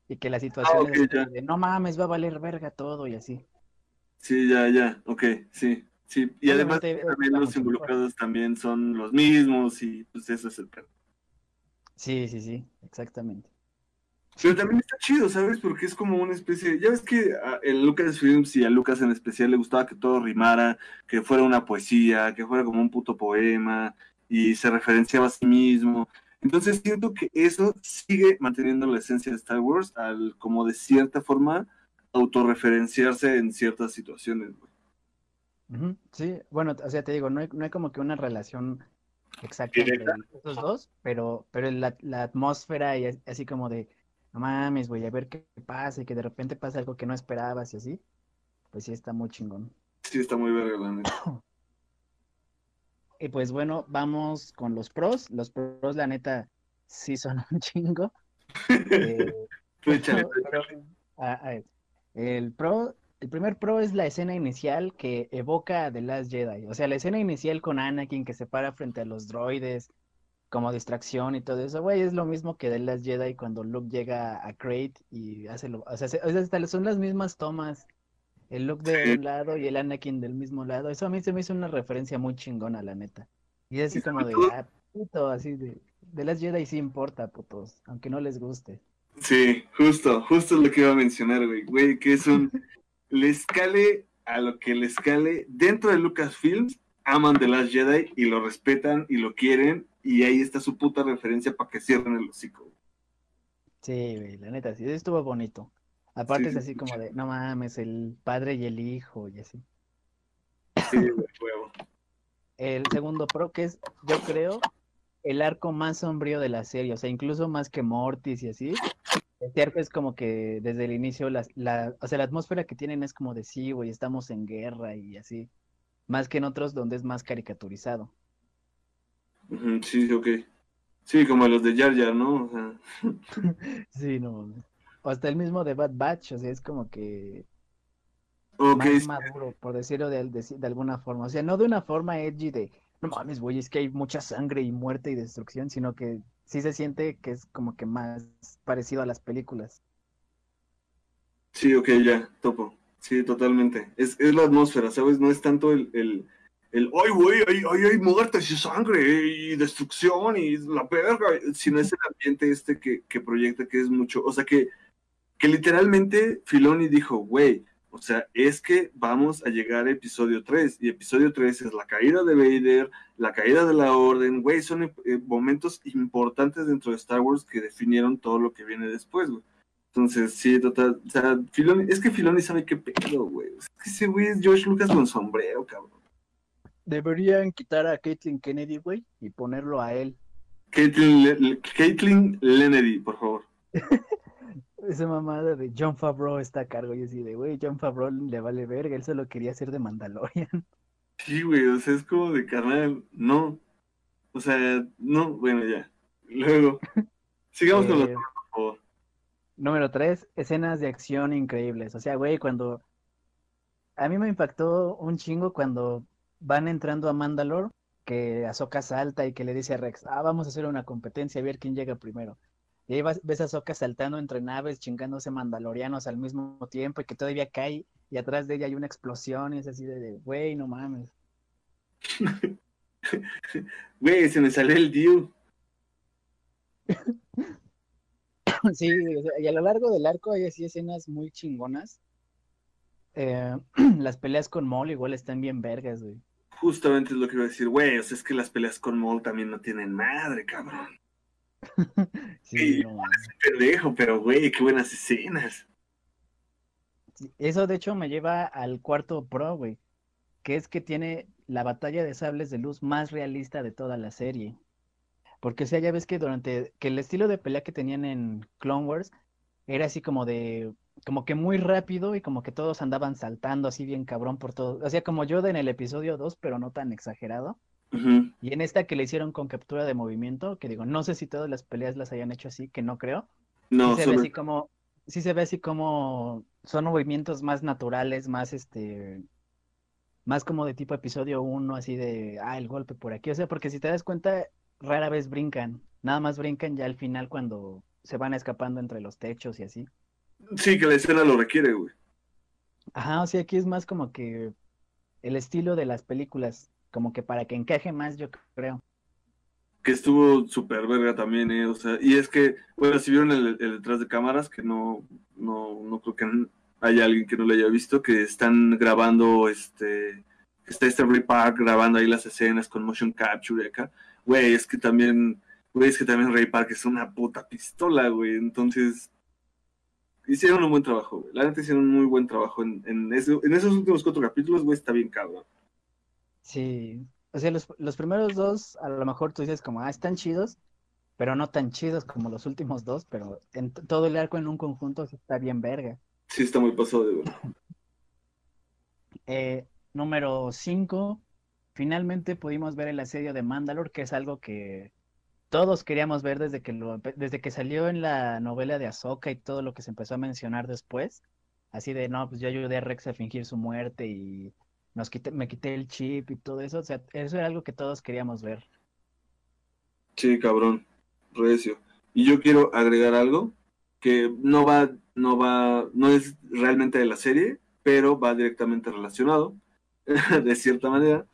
y que la situación ok, es de, no mames, va a valer verga todo y así. Sí, ya, ya, ok, sí, sí. Y además Obviamente, también los involucrados también son los mismos y pues eso es el pedo. Sí, sí, sí, exactamente. Pero también está chido, ¿sabes? Porque es como una especie, ya ves que a el Lucasfilms y a Lucas en especial le gustaba que todo rimara, que fuera una poesía, que fuera como un puto poema y se referenciaba a sí mismo. Entonces siento que eso sigue manteniendo la esencia de Star Wars al como de cierta forma autorreferenciarse en ciertas situaciones, güey. Sí, bueno, o sea, te digo, no hay, no hay como que una relación exacta entre estos dos, pero, pero la, la atmósfera y as- así como de, no mames, voy a ver qué pasa y que de repente pasa algo que no esperabas y así, pues sí está muy chingón. Sí, está muy verga, la neta. Y pues bueno, vamos con los pros. Los pros, la neta, sí son un chingo. Eh, Tú échale, tú pero, a- a ver, el pro, el primer pro es la escena inicial que evoca a The Last Jedi. O sea, la escena inicial con Anakin que se para frente a los droides como distracción y todo eso, güey, es lo mismo que The Last Jedi cuando Luke llega a Crate y hace lo, o sea, se- o sea, son las mismas tomas. El Luke de Sí. un lado y el Anakin del mismo lado. Eso a mí se me hizo una referencia muy chingona, la neta. Y es así como de, ah, puto, así de, The Last Jedi sí importa, putos, aunque no les guste. Sí, justo, justo es lo que iba a mencionar, güey. Güey, que es un. Le escale a lo que le escale. Dentro de Lucasfilms, aman The Last Jedi y lo respetan y lo quieren. Y ahí está su puta referencia para que cierren el hocico. güey. Sí, güey, la neta, sí, estuvo bonito. Aparte Sí, es sí, así como de, no mames, el padre y el hijo y así. Sí, huevo. El segundo pro, que es, yo creo, el arco más sombrío de la serie, o sea, incluso más que Mortis y así. Arco es como que desde el inicio, la, la, o sea, la atmósfera que tienen es como de sí, güey, estamos en guerra y así. Más que en otros donde es más caricaturizado. Sí, ok. Sí, como los de Jar Jar, ¿no? O sea, Sí, no mames. O hasta el mismo de Bad Batch, o sea, es como que ok, más maduro, por decirlo de, de- de alguna forma. O sea, no de una forma edgy de, no mames, güey, es que hay mucha sangre y muerte y destrucción, sino que sí se siente que es como que más parecido a las películas. sí, ok, ya, topo. Sí, totalmente. Es, es la atmósfera, ¿sabes? No es tanto el, el, el ay, güey, hay, hay, hay muertes y sangre y destrucción y la verga, sino es el ambiente este que, que proyecta que es mucho, o sea, que, que literalmente Filoni dijo, güey, o sea, es que vamos a llegar a episodio 3 y episodio 3 es la caída de Vader, la caída de la Orden, güey, son eh, momentos importantes dentro de Star Wars que definieron todo lo que viene después, güey. Entonces, sí, total. O sea, Filoni, es que Filoni sabe qué pedo, güey. Es que ese güey es George Lucas con sombrero, cabrón. Deberían quitar a Caitlyn Kennedy, güey, y ponerlo a él. Caitlin, Le- Caitlin Kennedy, por favor. Esa mamada de John Favreau está a cargo y así de, güey, John Favreau le vale verga, él solo quería ser de Mandalorian. Sí, güey, o sea, es como de carnal, no. O sea, no, bueno, ya. Luego, sigamos con los Eh, por favor. Número tres, escenas de acción increíbles. O sea, güey, cuando... A mí me impactó un chingo cuando van entrando a Mandalore, que Ahsoka salta y que le dice a Rex, ah, vamos a hacer una competencia, a ver quién llega primero. Y ahí vas- ves a Ahsoka saltando entre naves, chingándose mandalorianos al mismo tiempo y que todavía cae y atrás de ella hay una explosión y es así de, güey, no mames. Güey, se me salió el deal. Sí, y a lo largo del arco hay así escenas muy chingonas. Eh, las peleas con Maul igual están bien vergas, güey. Justamente es lo que iba a decir, güey, o sea, es que las peleas con Maul también no tienen madre, cabrón. Sí, no. Pendejo, pero güey, qué buenas escenas. Eso de hecho me lleva al cuarto pro, güey, que es que tiene la batalla de sables de luz más realista de toda la serie. Porque, o sea, ya ves que durante, que el estilo de pelea que tenían en Clone Wars era así como de, como que muy rápido y como que todos andaban saltando así bien cabrón por todo. O sea, como Yoda en el episodio 2, pero no tan exagerado. Y en esta que le hicieron con captura de movimiento, que digo, no sé si todas las peleas las hayan hecho así, que no creo. No, sí se ve así como, sí se ve así como son movimientos más naturales, más este, más como de tipo episodio 1, así de, ah, el golpe por aquí. O sea, porque si te das cuenta, rara vez brincan, nada más brincan ya al final cuando se van escapando entre los techos y así. Sí, que la escena lo requiere, güey. Ajá, o sea, aquí es más como que el estilo de las películas, como que para que encaje más, yo creo. Que estuvo súper verga también, ¿eh? O sea, y es que, bueno, si vieron el, el detrás de cámaras, que no, no, no creo que haya alguien que no lo haya visto, que están grabando, este, que está este Ray Park grabando ahí las escenas con motion capture acá. Güey, es que también, güey, es que también Ray Park es una puta pistola, güey. Entonces, hicieron un buen trabajo, güey. La neta hicieron un muy buen trabajo en, en esos últimos cuatro capítulos, güey, está bien cabrón. Sí, o sea, los, los primeros dos, a lo mejor tú dices como, ah, están chidos, pero no tan chidos como los últimos dos, pero en todo el arco en un conjunto está bien verga. Sí, está muy pasado de ver. Eh, número 5, finalmente pudimos ver el asedio de Mandalore, que es algo que todos queríamos ver desde que lo, desde que salió en la novela de Ahsoka y todo lo que se empezó a mencionar después. Así de, no, pues yo ayudé a Rex a fingir su muerte y nos quité, me quité el chip y todo eso. O sea, eso era algo que todos queríamos ver. Sí, cabrón, recio. Y yo quiero agregar algo que no va, no va, no es realmente de la serie, pero va directamente relacionado, de cierta manera.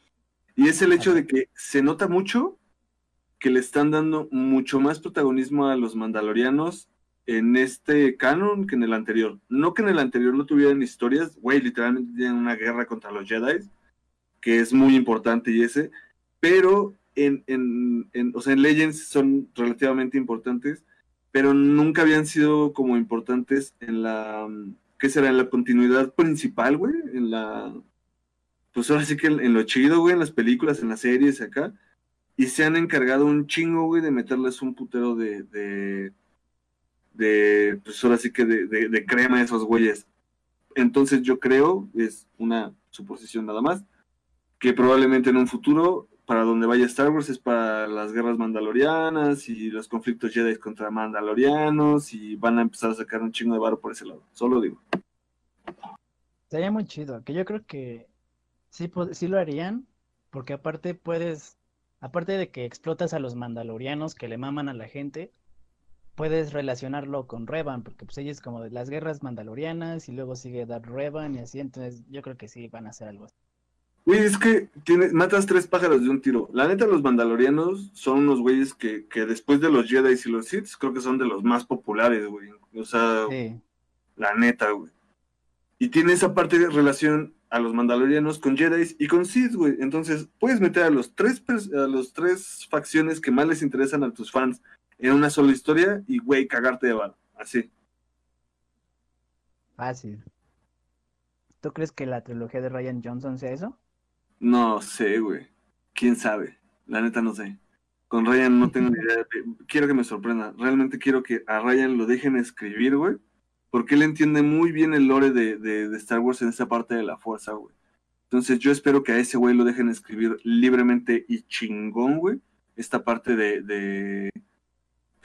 Y es el hecho de que se nota mucho que le están dando mucho más protagonismo a los mandalorianos en este canon que en el anterior. No que en el anterior no tuvieran historias, güey, literalmente tienen una guerra contra los Jedi, que es muy importante y ese, pero en, en, en, o sea, en Legends son relativamente importantes, pero nunca habían sido como importantes en la, ¿qué será? En la continuidad principal, güey, en la, pues ahora sí que en, lo chido, güey, en las películas, en las series, acá, y se han encargado un chingo, güey, de meterles un putero de, de pues ahora sí que de, de, de crema esos güeyes. Entonces yo creo, es una suposición nada más, que probablemente en un futuro, para donde vaya Star Wars es para las guerras mandalorianas y los conflictos Jedi contra mandalorianos y van a empezar a sacar un chingo de varo por ese lado. Solo digo. Sería muy chido, que yo creo que sí, sí lo harían, porque aparte puedes, aparte de que explotas a los mandalorianos que le maman a la gente, puedes relacionarlo con Revan, porque pues ella es como de las guerras mandalorianas y luego sigue Darth Revan y así, entonces yo creo que sí van a hacer algo así. Güey, es que tiene, matas tres pájaros de un tiro. La neta, los mandalorianos son unos güeyes que, que después de los Jedi y los Sith, creo que son de los más populares, güey. O sea, Sí, la neta, güey. Y tiene esa parte de relación a los mandalorianos con Jedi y con Sith, güey. Entonces, puedes meter a los tres a los tres facciones que más les interesan a tus fans en una sola historia y, güey, cagarte de bala. Así. fácil. ¿Tú crees que la trilogía de Ryan Johnson sea eso? No sé, güey. ¿Quién sabe? La neta no sé. Con Ryan no tengo ni idea. Quiero que me sorprenda. Realmente quiero que a Ryan lo dejen escribir, güey. Porque él entiende muy bien el lore de, de, de Star Wars en esa parte de la fuerza, güey. Entonces yo espero que a ese güey lo dejen escribir libremente y chingón, güey. Esta parte de, de,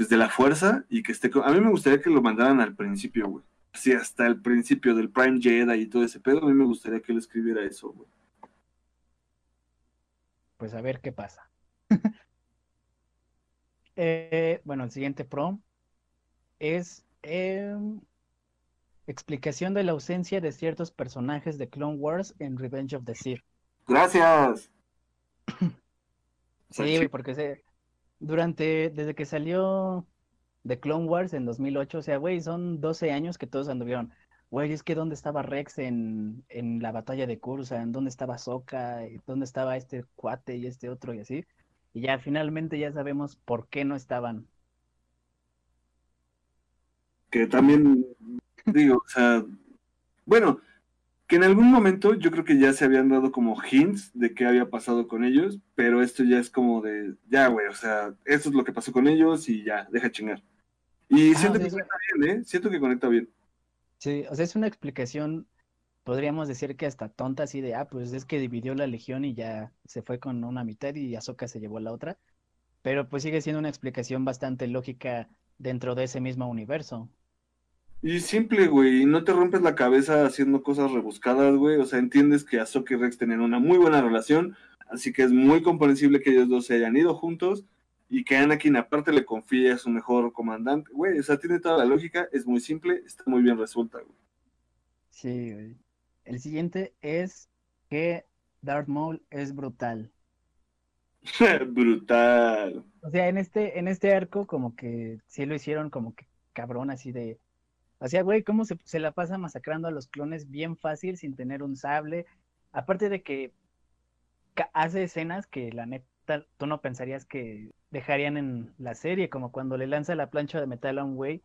pues de la fuerza y que esté... con- A mí me gustaría que lo mandaran al principio, güey. Sí, hasta el principio del Prime Jedi y todo ese pedo. A mí me gustaría que él escribiera eso, güey. Pues a ver qué pasa. Eh, bueno, el siguiente pro es em, explicación de la ausencia de ciertos personajes de Clone Wars en Revenge of the Sith. Gracias. Sí, porque se, durante, desde que salió de Clone Wars en 2008, o sea, güey, son 12 años que todos anduvieron. Güey, es que ¿dónde estaba Rex en, en la batalla de Coruscant? ¿Dónde estaba Sokka? ¿Y ¿Dónde estaba este cuate y este otro y así? Y ya finalmente ya sabemos por qué no estaban. que también digo, o sea, Bueno, que en algún momento yo creo que ya se habían dado como hints de qué había pasado con ellos, pero esto ya es como de, ya, güey, o sea, esto es lo que pasó con ellos y ya, deja chingar. Y Ah, siento que conecta bien, ¿eh? Siento que conecta bien. Sí, o sea, es una explicación, podríamos decir que hasta tonta, así de, ah, pues es que dividió la legión y ya se fue con una mitad y Ahsoka se llevó la otra. Pero pues sigue siendo una explicación bastante lógica dentro de ese mismo universo. Y simple, güey, no te rompes la cabeza haciendo cosas rebuscadas, güey, o sea, entiendes que Ahsoka y Rex tenían una muy buena relación, así que es muy comprensible que ellos dos se hayan ido juntos y que Anakin aparte le confíe a su mejor comandante, güey, o sea, tiene toda la lógica, es muy simple, está muy bien resuelta, güey. Sí, güey. El siguiente es que Darth Maul es brutal. Brutal. O sea, en este, en este arco como que sí lo hicieron como que cabrón, así de... O sea, güey, cómo se, se la pasa masacrando a los clones bien fácil sin tener un sable. Aparte de que hace escenas que la neta tú no pensarías que dejarían en la serie, como cuando le lanza la plancha de metal a un güey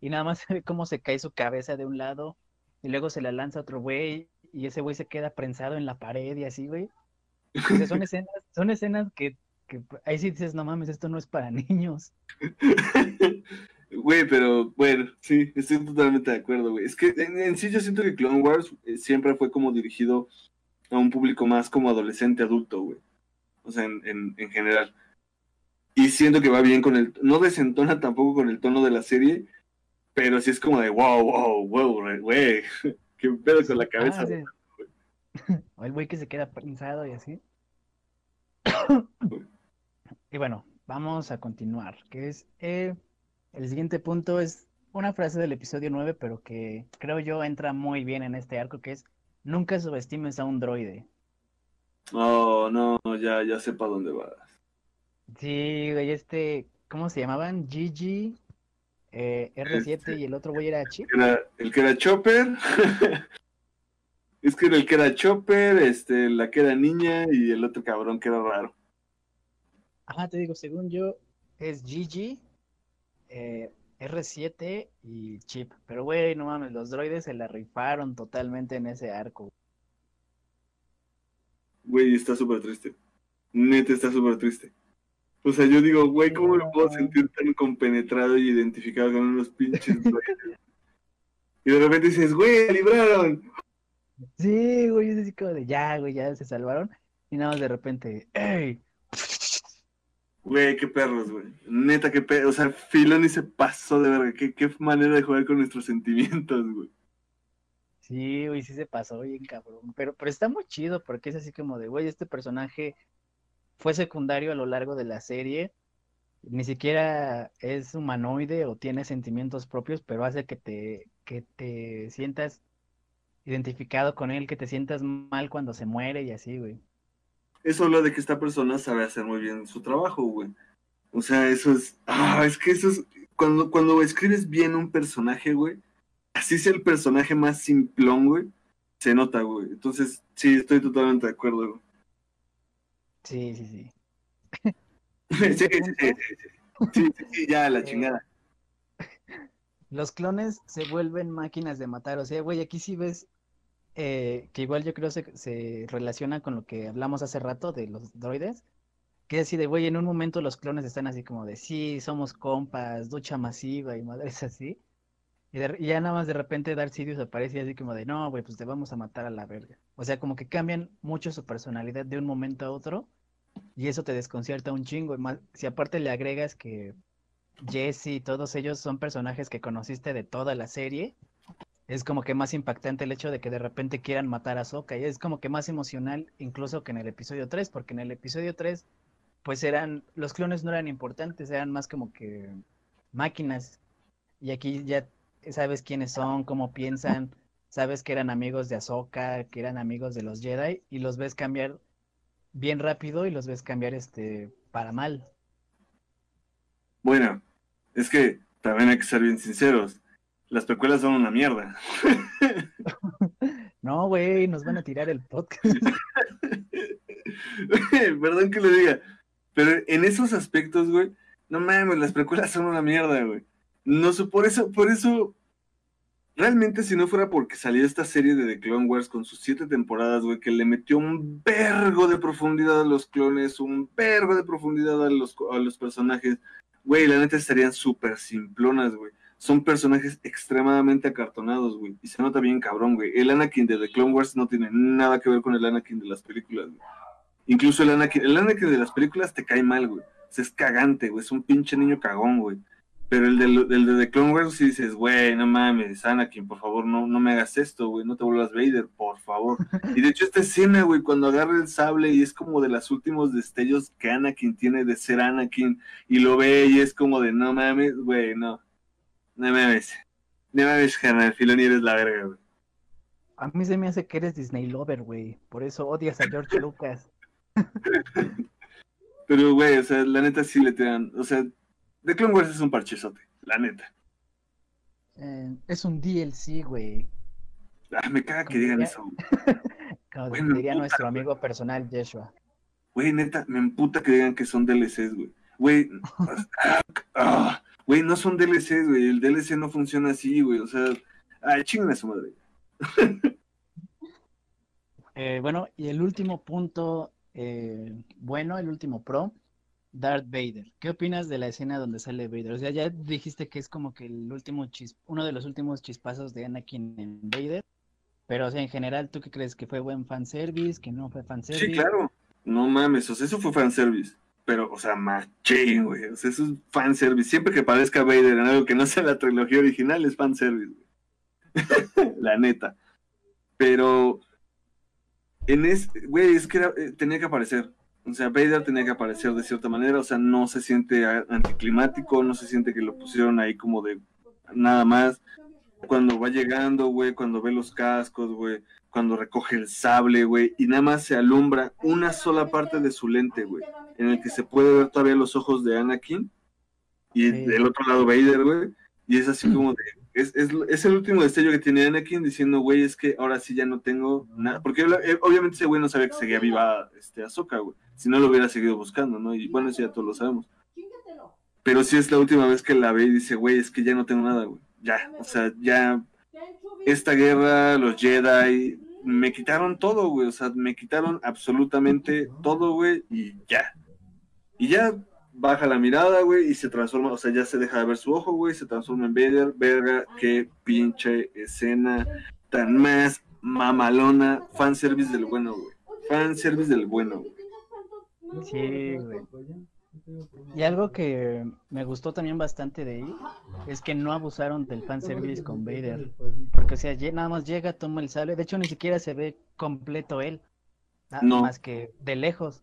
y nada más se ve cómo se cae su cabeza de un lado y luego se la lanza a otro güey y ese güey se queda prensado en la pared y así, güey. O sea, son escenas, son escenas que, que ahí sí dices, no mames, esto no es para niños. Güey, pero bueno, sí, estoy totalmente de acuerdo, güey. Es que en, en sí yo siento que Clone Wars eh, siempre fue como dirigido a un público más como adolescente, adulto, güey. O sea, en, en, en general. Y siento que va bien con el... No desentona tampoco con el tono de la serie, pero sí es como de wow, wow, wow, güey. Qué pedo con la cabeza. Ah, sí. O el güey que se queda prensado y así. Y bueno, vamos a continuar, que es eh, el siguiente punto es una frase del episodio 9, pero que creo yo entra muy bien en este arco, que es nunca subestimes a un droide. Oh, no, ya, ya sé para dónde vas. Sí, güey, este, ¿cómo se llamaban? Gigi, eh, R7 Este. y el otro güey era Chip. Era el que era Chopper. es que era el que era Chopper, este, la que era niña y el otro cabrón que era raro. Ajá, te digo, según yo, es Gigi, eh, R7 y Chip. Pero, güey, no mames, los droides se la rifaron totalmente en ese arco. Güey, está súper triste. Neta, está súper triste. O sea, yo digo, güey, ¿cómo me puedo sentir tan compenetrado y identificado con unos pinches droides? Y de repente dices, güey, libraron. Sí, güey, es así como de ya, güey, ya se salvaron. Y nada más de repente, ¡ey! Güey, qué perros, güey. Neta, qué perros. O sea, Filoni se pasó de verga. Qué, qué manera de jugar con nuestros sentimientos, güey. Sí, güey, sí se pasó bien cabrón. Pero, pero está muy chido porque es así como de, güey, este personaje fue secundario a lo largo de la serie. Ni siquiera es humanoide o tiene sentimientos propios, pero hace que te, que te sientas identificado con él, que te sientas mal cuando se muere y así, güey. Eso habla de que esta persona sabe hacer muy bien su trabajo, güey. O sea, eso es. Ah, es que eso es. Cuando, cuando escribes bien un personaje, güey, así sea el personaje más simplón, güey, se nota, güey. Entonces, sí, estoy totalmente de acuerdo, güey. Sí, sí, sí. Sí, sí, sí, sí, sí. Sí, sí, sí, ya, la chingada. Los clones se vuelven máquinas de matar. O sea, güey, aquí sí ves eh, que igual yo creo se, se relaciona con lo que hablamos hace rato de los droides. Que así de, güey, en un momento los clones están así como de, sí, somos compas, ducha masiva y madres así. Y, de- y ya nada más de repente Darth Sidious aparece así como de, no, güey, pues te vamos a matar a la verga. O sea, como que cambian mucho su personalidad de un momento a otro. Y eso te desconcierta un chingo. y más, si aparte le agregas que Jesse y todos ellos son personajes que conociste de toda la serie, es como que más impactante el hecho de que de repente quieran matar a Sokka. Y es como que más emocional incluso que en el episodio 3, porque en el episodio 3, pues eran, los clones no eran importantes, eran más como que máquinas. Y aquí ya sabes quiénes son, cómo piensan, sabes que eran amigos de Ahsoka, que eran amigos de los Jedi, y los ves cambiar bien rápido y los ves cambiar este para mal. Bueno, es que también hay que ser bien sinceros. Las precuelas son una mierda. No, güey, nos van a tirar el podcast. Perdón que lo diga. Pero en esos aspectos, güey, no mames, las precuelas son una mierda, güey. No sé, por eso, por eso, realmente si no fuera porque salió esta serie de The Clone Wars con sus siete temporadas, güey, que le metió un vergo de profundidad a los clones, un vergo de profundidad a los, a los personajes, güey, la neta estarían súper simplonas, güey. Son personajes extremadamente acartonados, güey. Y se nota bien cabrón, güey. El Anakin de The Clone Wars no tiene nada que ver con el Anakin de las películas, güey. Incluso el Anakin, el Anakin de las películas te cae mal, güey. O sea, es cagante, güey. Es un pinche niño cagón, güey. Pero el de, el de The Clone Wars sí dices, güey, no mames, Anakin, por favor, no, no me hagas esto, güey, no te vuelvas Vader, por favor. Y de hecho esta escena, güey, cuando agarra el sable y es como de los últimos destellos que Anakin tiene de ser Anakin y lo ve y es como de, no mames, güey, no, no mames, no mames, carnal, Filoni eres la verga, güey. A mí se me hace que eres Disney lover, güey, por eso odias a George Lucas. Pero, güey, o sea, la neta sí le tiran, o sea, The Clone Wars es un parchezote, la neta. Eh, es un DLC, güey. Ah, me caga que digan eso. Como me diría nuestro güey. amigo personal, Yeshua. Güey, neta, me emputa que digan que son DLCs, güey. Güey, ah, ah, güey, no son DLCs, güey. El DLC no funciona así, güey. O sea, ay, chingan a su madre. Eh, bueno, y el último punto, eh, bueno, el último pro, Darth Vader. ¿Qué opinas de la escena donde sale Vader? O sea, ya dijiste que es como que el último chis, uno de los últimos chispazos de Anakin en Vader, pero o sea, en general, ¿tú qué crees? ¿Que fue buen fanservice? ¿Que no fue fanservice? Sí, claro. No mames, o sea, eso fue fanservice. Pero, o sea, machín, güey. O sea, eso es fanservice. Siempre que aparezca Vader en algo que no sea la trilogía original, es fanservice, güey. la neta. Pero, en este, güey, es que era- eh, tenía que aparecer. O sea, Vader tenía que aparecer de cierta manera. O sea, no se siente anticlimático, no se siente que lo pusieron ahí como de nada más. Cuando va llegando, güey, cuando ve los cascos, güey, cuando recoge el sable, güey, y nada más se alumbra una sola parte de su lente, güey, en el que se puede ver todavía los ojos de Anakin y Sí. del otro lado Vader, güey, y es así como de, es, es, es el último destello que tiene Anakin diciendo, güey, es que ahora sí ya no tengo nada, porque él- él- obviamente ese güey no sabía que seguía viva este, Ahsoka, güey, si no lo hubiera seguido buscando, ¿no? Y bueno, eso ya todos lo sabemos. Pero sí es la última vez que la ve y dice, güey, es que ya no tengo nada, güey. Ya, o sea, ya esta guerra, los Jedi, me quitaron todo, güey. O sea, me quitaron absolutamente todo, güey, y ya. Y ya baja la mirada, güey, y se transforma, o sea, ya se deja de ver su ojo, güey, se transforma en Vader. Verga, qué pinche escena tan más mamalona. Fanservice del bueno, güey. Fanservice del bueno, güey. Sí, güey. Y algo que me gustó también bastante de ahí es que no abusaron del fanservice con Vader. Porque, o sea, nada más llega, toma el sable. De hecho, ni siquiera se ve completo él. Nada No. más que de lejos.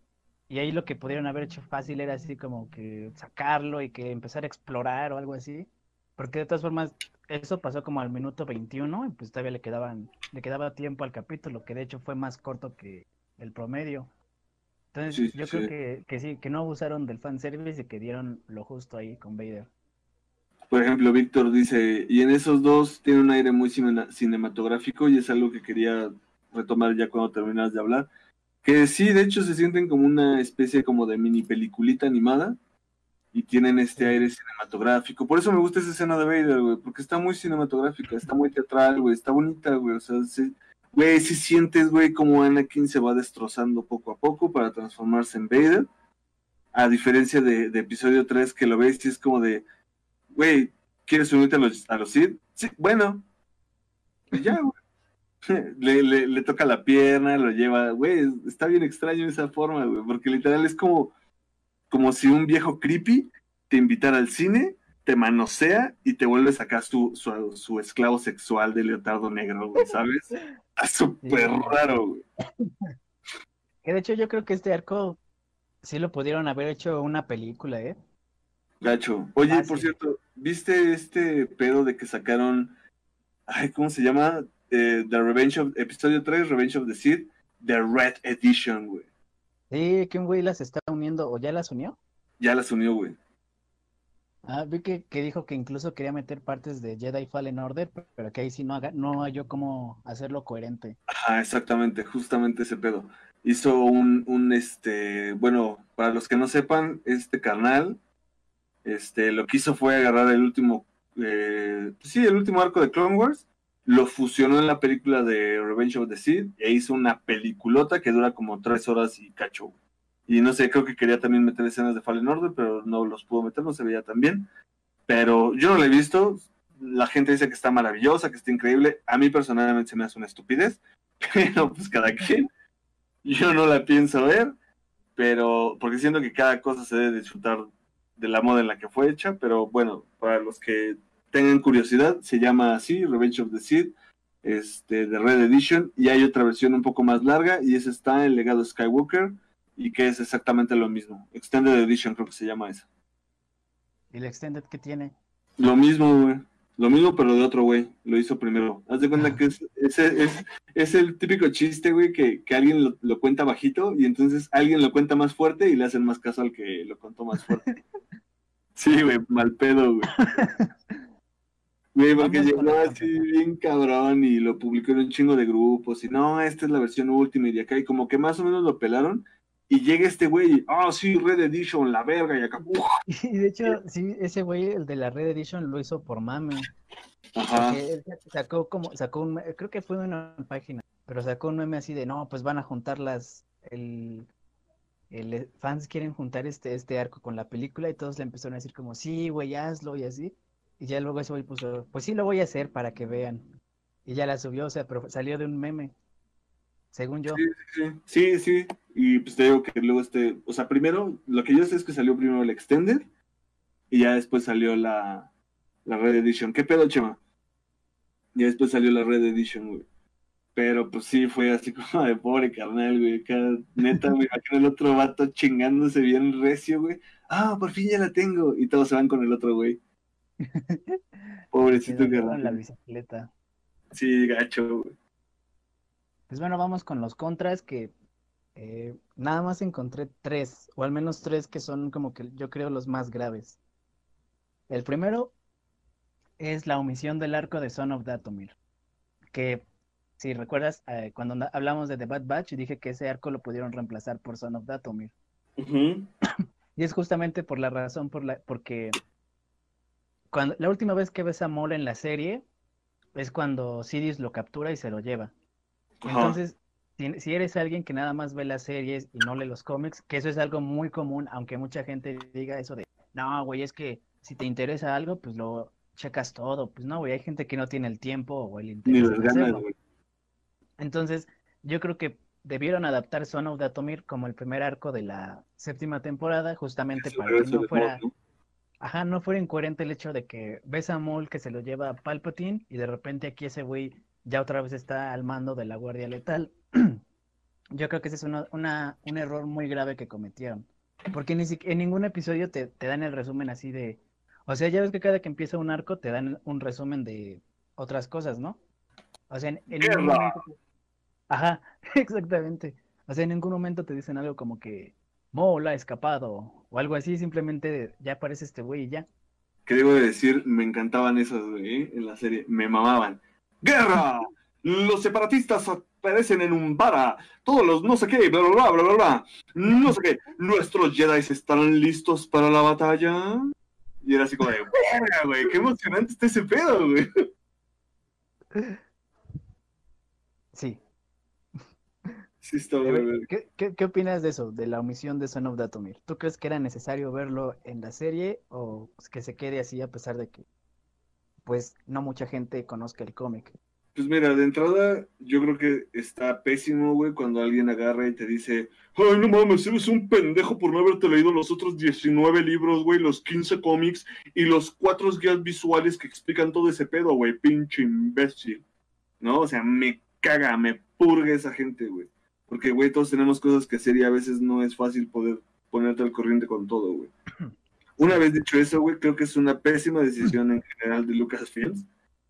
Y ahí lo que pudieron haber hecho fácil era así como que sacarlo y que empezar a explorar o algo así. Porque de todas formas, eso pasó como al minuto 21 y pues todavía le quedaban, le quedaba tiempo al capítulo, que de hecho fue más corto que el promedio. Entonces, Sí, sí, yo creo que, que sí, que no abusaron del fanservice y que dieron lo justo ahí con Vader. Por ejemplo, Víctor dice, y en esos dos tiene un aire muy cine- cinematográfico y es algo que quería retomar ya cuando terminas de hablar, que sí, de hecho se sienten como una especie como de mini peliculita animada y tienen este aire cinematográfico. Por eso me gusta esa escena de Vader, güey, porque está muy cinematográfica, está muy teatral, güey, está bonita, güey, o sea, sí- güey, si sientes, güey, como Anakin se va destrozando poco a poco para transformarse en Vader, a diferencia de, episodio 3 que lo ves y es como de, güey, ¿quieres unirte a los, a los Sith? Sí, bueno. Y ya, güey. Le, le, le toca la pierna, lo lleva, güey, está bien extraño esa forma, güey, porque literal es como, como si un viejo creepy te invitara al cine, te manosea y te vuelve a sacar su, su, su esclavo sexual de leotardo negro, güey, ¿sabes? Está súper Sí. raro, güey. Que de hecho yo creo que este arco sí lo pudieron haber hecho una película, ¿eh? Gacho. Oye, Ah, por sí. cierto, ¿viste este pedo de que sacaron, ay, ¿cómo se llama? Eh, The Revenge of, episodio 3, Revenge of the Sith, The Red Edition, güey. Sí, que un güey las está uniendo, o ya las unió. Ya las unió, güey. Ah, vi que, que dijo que incluso quería meter partes de Jedi Fallen Order, pero que ahí sí no haga, no halló cómo hacerlo coherente. Ajá, exactamente, justamente ese pedo. Hizo un, un, este, bueno, para los que no sepan, este carnal, este, lo que hizo fue agarrar el último, eh, sí, el último arco de Clone Wars lo fusionó en la película de Revenge of the Sith e hizo una peliculota que dura como tres horas y cacho. Y no sé, creo que quería también meter escenas de Fallen Order, pero no los pudo meter, no se veía tan bien. Pero yo no la he visto. La gente dice que está maravillosa, que está increíble. A mí personalmente se me hace una estupidez, pero pues cada quien. Yo no la pienso ver, pero porque siento que cada cosa se debe disfrutar de la moda en la que fue hecha, pero bueno, para los que tengan curiosidad, se llama así, Revenge of the Sith, este, de Red Edition, y hay otra versión un poco más larga, y esa está en Legado Skywalker, y que es exactamente lo mismo. Extended Edition creo que se llama esa. ¿Y el Extended qué tiene? Lo mismo, güey. Lo mismo, pero de otro güey. Lo hizo primero. Haz de cuenta que es, es, es, es el típico chiste, güey, que, que alguien lo, lo, cuenta bajito y entonces alguien lo cuenta más fuerte y le hacen más caso al que lo contó más fuerte. Sí, güey, mal pedo, güey. Güey, porque llegó así bien cabrón y lo publicó en un chingo de grupos y no, esta es la versión última y de acá y como que más o menos lo pelaron y llega este güey, ah, oh, sí, Red Edition, la verga, y acá. Y de hecho, sí, ese güey, el de la Red Edition, lo hizo por mame. Ajá. Él sacó como, sacó un, creo que fue una página, pero sacó un meme así de, no, pues van a juntar las, el, el fans quieren juntar este, este arco con la película y todos le empezaron a decir como, sí, güey, hazlo y así. Y ya luego ese güey puso, pues sí lo voy a hacer para que vean. Y ya la subió, o sea, pero salió de un meme según yo. Sí, sí, sí, y pues te digo que luego este, o sea, primero, lo que yo sé es que salió primero el Extended y ya después salió la, la Red Edition. ¿Qué pedo, Chema? Ya después salió la Red Edition, güey. Pero pues sí, fue así como de pobre carnal, güey. Neta, güey, acá el otro vato chingándose bien recio, güey. Ah, por fin ya la tengo. Y todos se van con el otro, güey. Pobrecito carnal. la bicicleta. Sí, gacho, güey. Pues bueno, vamos con los contras que eh, nada más encontré tres, o al menos tres que son como que yo creo los más graves. El primero es la omisión del arco de Son of Datomir, que si recuerdas, eh, cuando hablamos de The Bad Batch, dije que ese arco lo pudieron reemplazar por Son of Datomir. Uh -huh. y es justamente por la razón, por la, porque cuando, la última vez que ves a Maul en la serie es cuando Sidious lo captura y se lo lleva. Entonces, si, si, eres alguien que nada más ve las series y no lee los cómics, que eso es algo muy común, aunque mucha gente diga eso de, no, güey, es que si te interesa algo, pues lo checas todo. Pues no, güey, hay gente que no tiene el tiempo o el interés. Ni ganas, güey. Entonces, yo creo que debieron adaptar Son of Datomir como el primer arco de la séptima temporada, justamente Eso, para que no fuera, ajá, no fuera incoherente el hecho de que ves a Maul que se lo lleva a Palpatine y de repente aquí ese güey ya otra vez está al mando de la Guardia Letal. Yo creo que ese es una, un error muy grave que cometieron. Porque ni si- en ningún episodio te, te dan el resumen así de... O sea, ya ves que cada que empieza un arco te dan un resumen de otras cosas, ¿no? O sea, en, en ningún momento... Ajá, exactamente. O sea, en ningún momento te dicen algo como que Maul ha escapado o algo así, simplemente ya aparece este güey y ya. ¿Qué debo de decir? Me encantaban esos, güey, ¿eh? en la serie. Me mamaban. ¡Guerra! Los separatistas aparecen en un vara. Todos los no sé qué, bla, bla, bla, bla, bla, bla. No sé qué. ¿Nuestros Jedi están listos para la batalla? Y era así como de, ¡verga, güey! ¡Qué emocionante está ese pedo, güey! Sí. Sí, está A muy ver, verga. ¿Qué, qué, qué opinas de eso, de la omisión de Son of Datomir? ¿Tú crees que era necesario verlo en la serie o que se quede así a pesar de que, pues, no mucha gente conozca el cómic? Pues mira, de entrada, yo creo que está pésimo, güey, cuando alguien agarra y te dice, ay, no mames, eres un pendejo por no haberte leído los otros 19 libros, güey, los 15 cómics y los cuatro guías visuales que explican todo ese pedo, güey, pinche imbécil. ¿No? O sea, me caga, me purga esa gente, güey. Porque, güey, todos tenemos cosas que hacer y a veces no es fácil poder ponerte al corriente con todo, güey. Una vez dicho eso, güey, creo que es una pésima decisión en general de Lucasfilms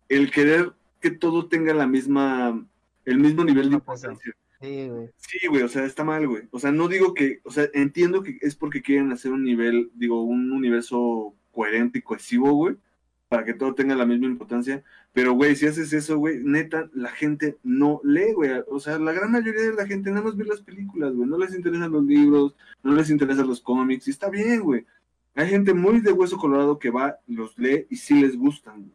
el querer que todo tenga la misma, el mismo nivel de importancia. Sí, güey. Sí, güey, o sea, está mal, güey. O sea, no digo que, o sea, entiendo que es porque quieren hacer un nivel, digo, un universo coherente y cohesivo, güey, para que todo tenga la misma importancia. Pero, güey, si haces eso, güey, neta, la gente no lee, güey. O sea, la gran mayoría de la gente nada más ve las películas, güey. No les interesan los libros, no les interesan los cómics, y está bien, güey. Hay gente muy de hueso colorado que va, los lee y sí les gustan.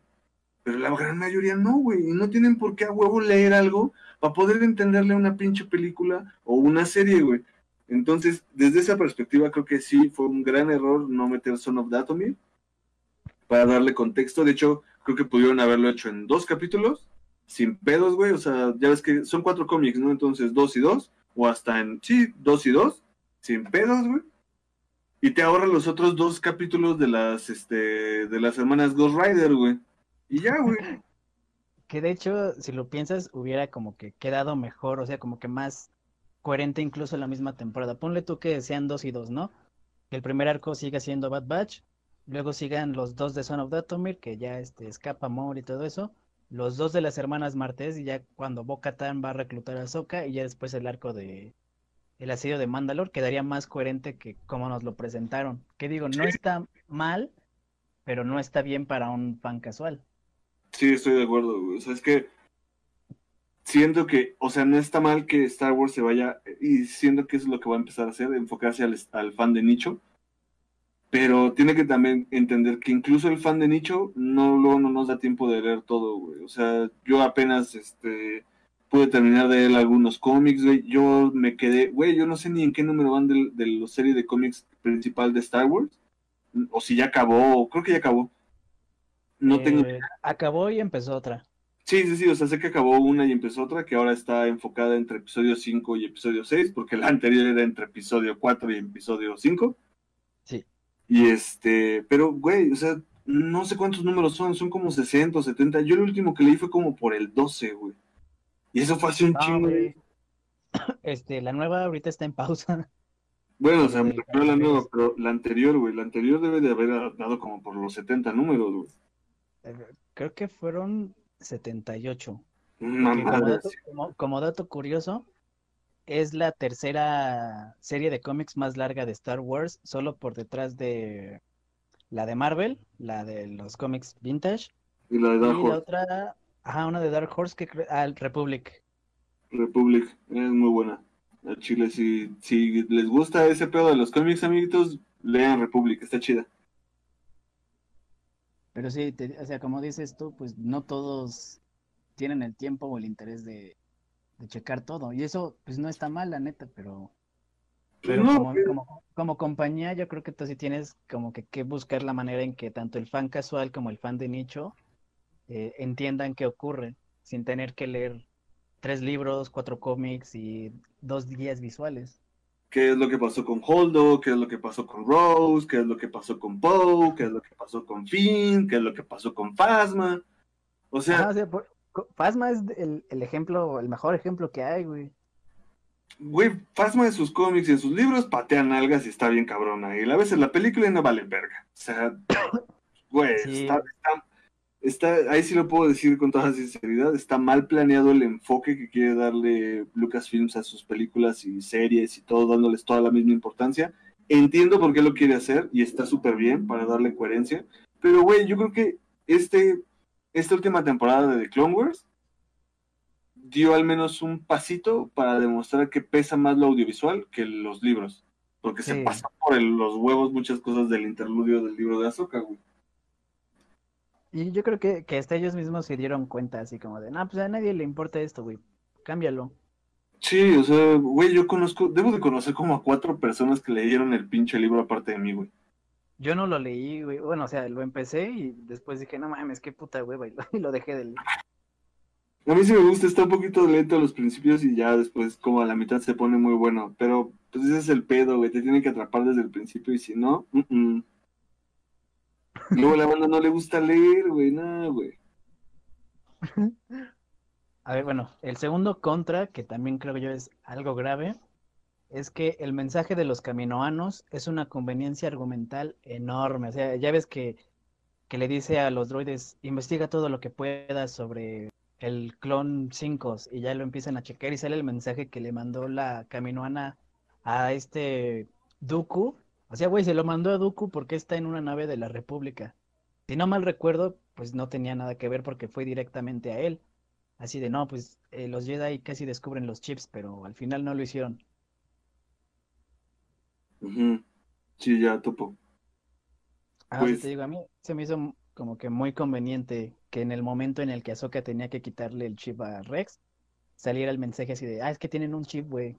Pero la gran mayoría no, güey. Y no tienen por qué a huevo leer algo para poder entenderle una pinche película o una serie, güey. Entonces, desde esa perspectiva, creo que sí fue un gran error no meter Son of Datomir para darle contexto. De hecho, creo que pudieron haberlo hecho en dos capítulos, sin pedos, güey. O sea, ya ves que son cuatro cómics, ¿no? Entonces, dos y dos, o hasta en, sí, dos y dos, sin pedos, güey. Y te ahorra los otros dos capítulos de las, este, de las hermanas Ghost Rider, güey. Y ya, güey. Que de hecho, si lo piensas, hubiera como que quedado mejor, o sea, como que más coherente incluso en la misma temporada. Ponle tú que sean dos y dos, ¿no? Que el primer arco siga siendo Bad Batch, luego sigan los dos de Son of Datomir, que ya este, escapa Moore y todo eso, los dos de las hermanas Martes, y ya cuando Bo-Katan va a reclutar a Ahsoka, y ya después el arco de el asedio de Mandalore, quedaría más coherente que como nos lo presentaron. Que digo, no está mal, pero no está bien para un fan casual. Sí, estoy de acuerdo, güey. O sea, es que siento que, o sea, no está mal que Star Wars se vaya, y siento que eso es lo que va a empezar a hacer, enfocarse al, al fan de nicho, pero tiene que también entender que incluso el fan de nicho no, luego no nos da tiempo de leer todo, güey. O sea, yo apenas, este, pude terminar de leer algunos cómics, güey. Yo me quedé, güey, yo no sé ni en qué número van de, de la serie de cómics principal de Star Wars, o si ya acabó, creo que ya acabó. No tengo Eh, acabó y empezó otra. Sí, sí, sí, o sea, sé que acabó una y empezó otra, que ahora está enfocada entre episodio 5 y episodio 6, porque la anterior era entre episodio 4 y episodio 5. Sí. Y este, pero, güey, o sea, no sé cuántos números son, son como 60 o 70. Yo el último que leí fue como por el 12, güey. Y eso fue hace un No, chingo. Este, la nueva ahorita está en pausa. Bueno, o sea, me refiero la nueva, pero la anterior, güey, la anterior debe de haber dado como por los 70 números, güey. Eh, Creo que fueron 78. Una Que como dato, como- como dato curioso, es la tercera serie de cómics más larga de Star Wars, solo por detrás de la de Marvel, la de los cómics vintage, Y la de y Dark la Horse otra, ajá, una de Dark Horse que cre- ah, Republic. Republic es muy buena. A Chile, si, si les gusta ese pedo de los cómics, amiguitos, lean Republic, está chida. Pero sí, te- o sea, como dices tú, pues no todos tienen el tiempo o el interés de, de checar todo. Y eso, pues no está mal, la neta, pero, pero no, como, pero- como, como compañía, yo creo que tú sí tienes como que, que buscar la manera en que tanto el fan casual como el fan de nicho eh, entiendan qué ocurre, sin tener que leer tres libros, cuatro cómics y dos guías visuales. ¿Qué es lo que pasó con Holdo? ¿Qué es lo que pasó con Rose? ¿Qué es lo que pasó con Poe? ¿Qué es lo que pasó con Finn? ¿Qué es lo que pasó con Phasma? O sea, Ajá, o sea, por- co- Phasma es el, el ejemplo, el mejor ejemplo que hay, güey. güey, Phasma en sus cómics y en sus libros patean algas y está bien cabrona. Y a veces la película y no vale verga. O sea, güey, Sí. está, está- está- ahí sí lo puedo decir con toda sinceridad, está mal planeado el enfoque que quiere darle Lucasfilms a sus películas y series y todo, dándoles toda la misma importancia. Entiendo por qué lo quiere hacer y está súper bien para darle coherencia. Pero, güey, yo creo que este, esta última temporada de The Clone Wars dio al menos un pasito para demostrar que pesa más lo audiovisual que los libros. Porque se Sí. pasa por el- los huevos muchas cosas del interludio del libro de Ahsoka, güey. Y yo creo que, que hasta ellos mismos se dieron cuenta, así como de, no, pues a nadie le importa esto, güey, cámbialo. Sí, o sea, güey, yo conozco, debo de conocer como a cuatro personas que leyeron el pinche libro aparte de mí, güey. Yo no lo leí, güey, bueno, o sea, lo empecé y después dije, no mames, qué puta hueva, y lo, y lo dejé de leer. A mí sí me gusta, está un poquito lento a los principios y ya después como a la mitad se pone muy bueno, pero pues ese es el pedo, güey, te tienen que atrapar desde el principio y si no, mm. Luego la banda no le gusta leer, güey, nada, güey. A ver, bueno, el segundo contra, que también creo yo es algo grave, es que el mensaje de los caminoanos es una conveniencia argumental enorme. O sea, ya ves que, que le dice a los droides, investiga todo lo que puedas sobre el clon 5 y ya lo empiezan a checar y sale el mensaje que le mandó la caminoana a este Dooku. O sea, güey, se lo mandó a Dooku porque está en una nave de la República. Si no mal recuerdo, pues no tenía nada que ver porque fue directamente a él. Así de, no, pues eh, los Jedi casi descubren los chips, pero al final no lo hicieron. Ujú. Sí, ya topo. Ah, Pues- te digo, a mí se me hizo como que muy conveniente que en el momento en el que Ahsoka tenía que quitarle el chip a Rex, saliera el mensaje así de, ah, es que tienen un chip, güey.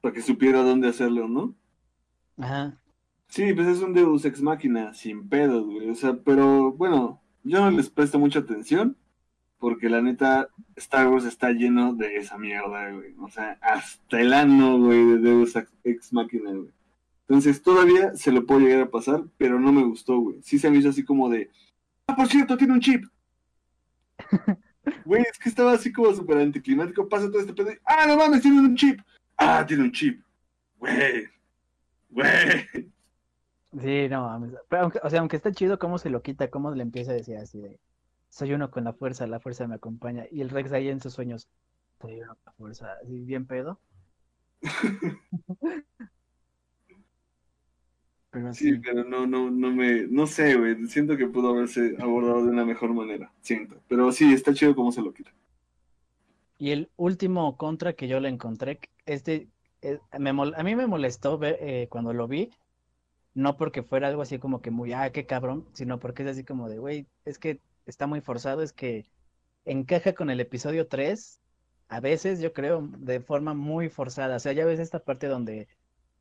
Para que supiera dónde hacerlo, ¿no? Ajá. Sí, pues es un Deus Ex Máquina, sin pedos, güey. O sea, pero bueno, yo no les presto mucha atención, porque la neta, Star Wars está lleno de esa mierda, güey. O sea, hasta el ano, güey, de Deus Ex Máquina, güey. Entonces, todavía se lo puedo llegar a pasar, pero no me gustó, güey. Sí se me hizo así como de, ah, por cierto, tiene un chip. Güey, es que estaba así como súper anticlimático. Pasa todo este pedo. y, Ah, no mames, tiene un chip. Ah, tiene un chip. Güey. Güey. Sí, no mames. Pero aunque, o sea, aunque está chido cómo se lo quita, cómo le empieza a decir así de, soy uno con la fuerza, la fuerza me acompaña. Y el Rex ahí en sus sueños, soy uno con la fuerza, así bien pedo. Pero sí. pero no, no, no me, no sé, güey. Siento que pudo haberse abordado de una mejor manera. Siento. Pero sí, está chido cómo se lo quita. Y el último contra que yo le encontré, este, me a mí me molestó ver, eh, cuando lo vi, no porque fuera algo así como que muy, ah, qué cabrón, sino porque es así como de, güey, es que está muy forzado, es que encaja con el episodio 3, a veces yo creo, de forma muy forzada. O sea, ya ves esta parte donde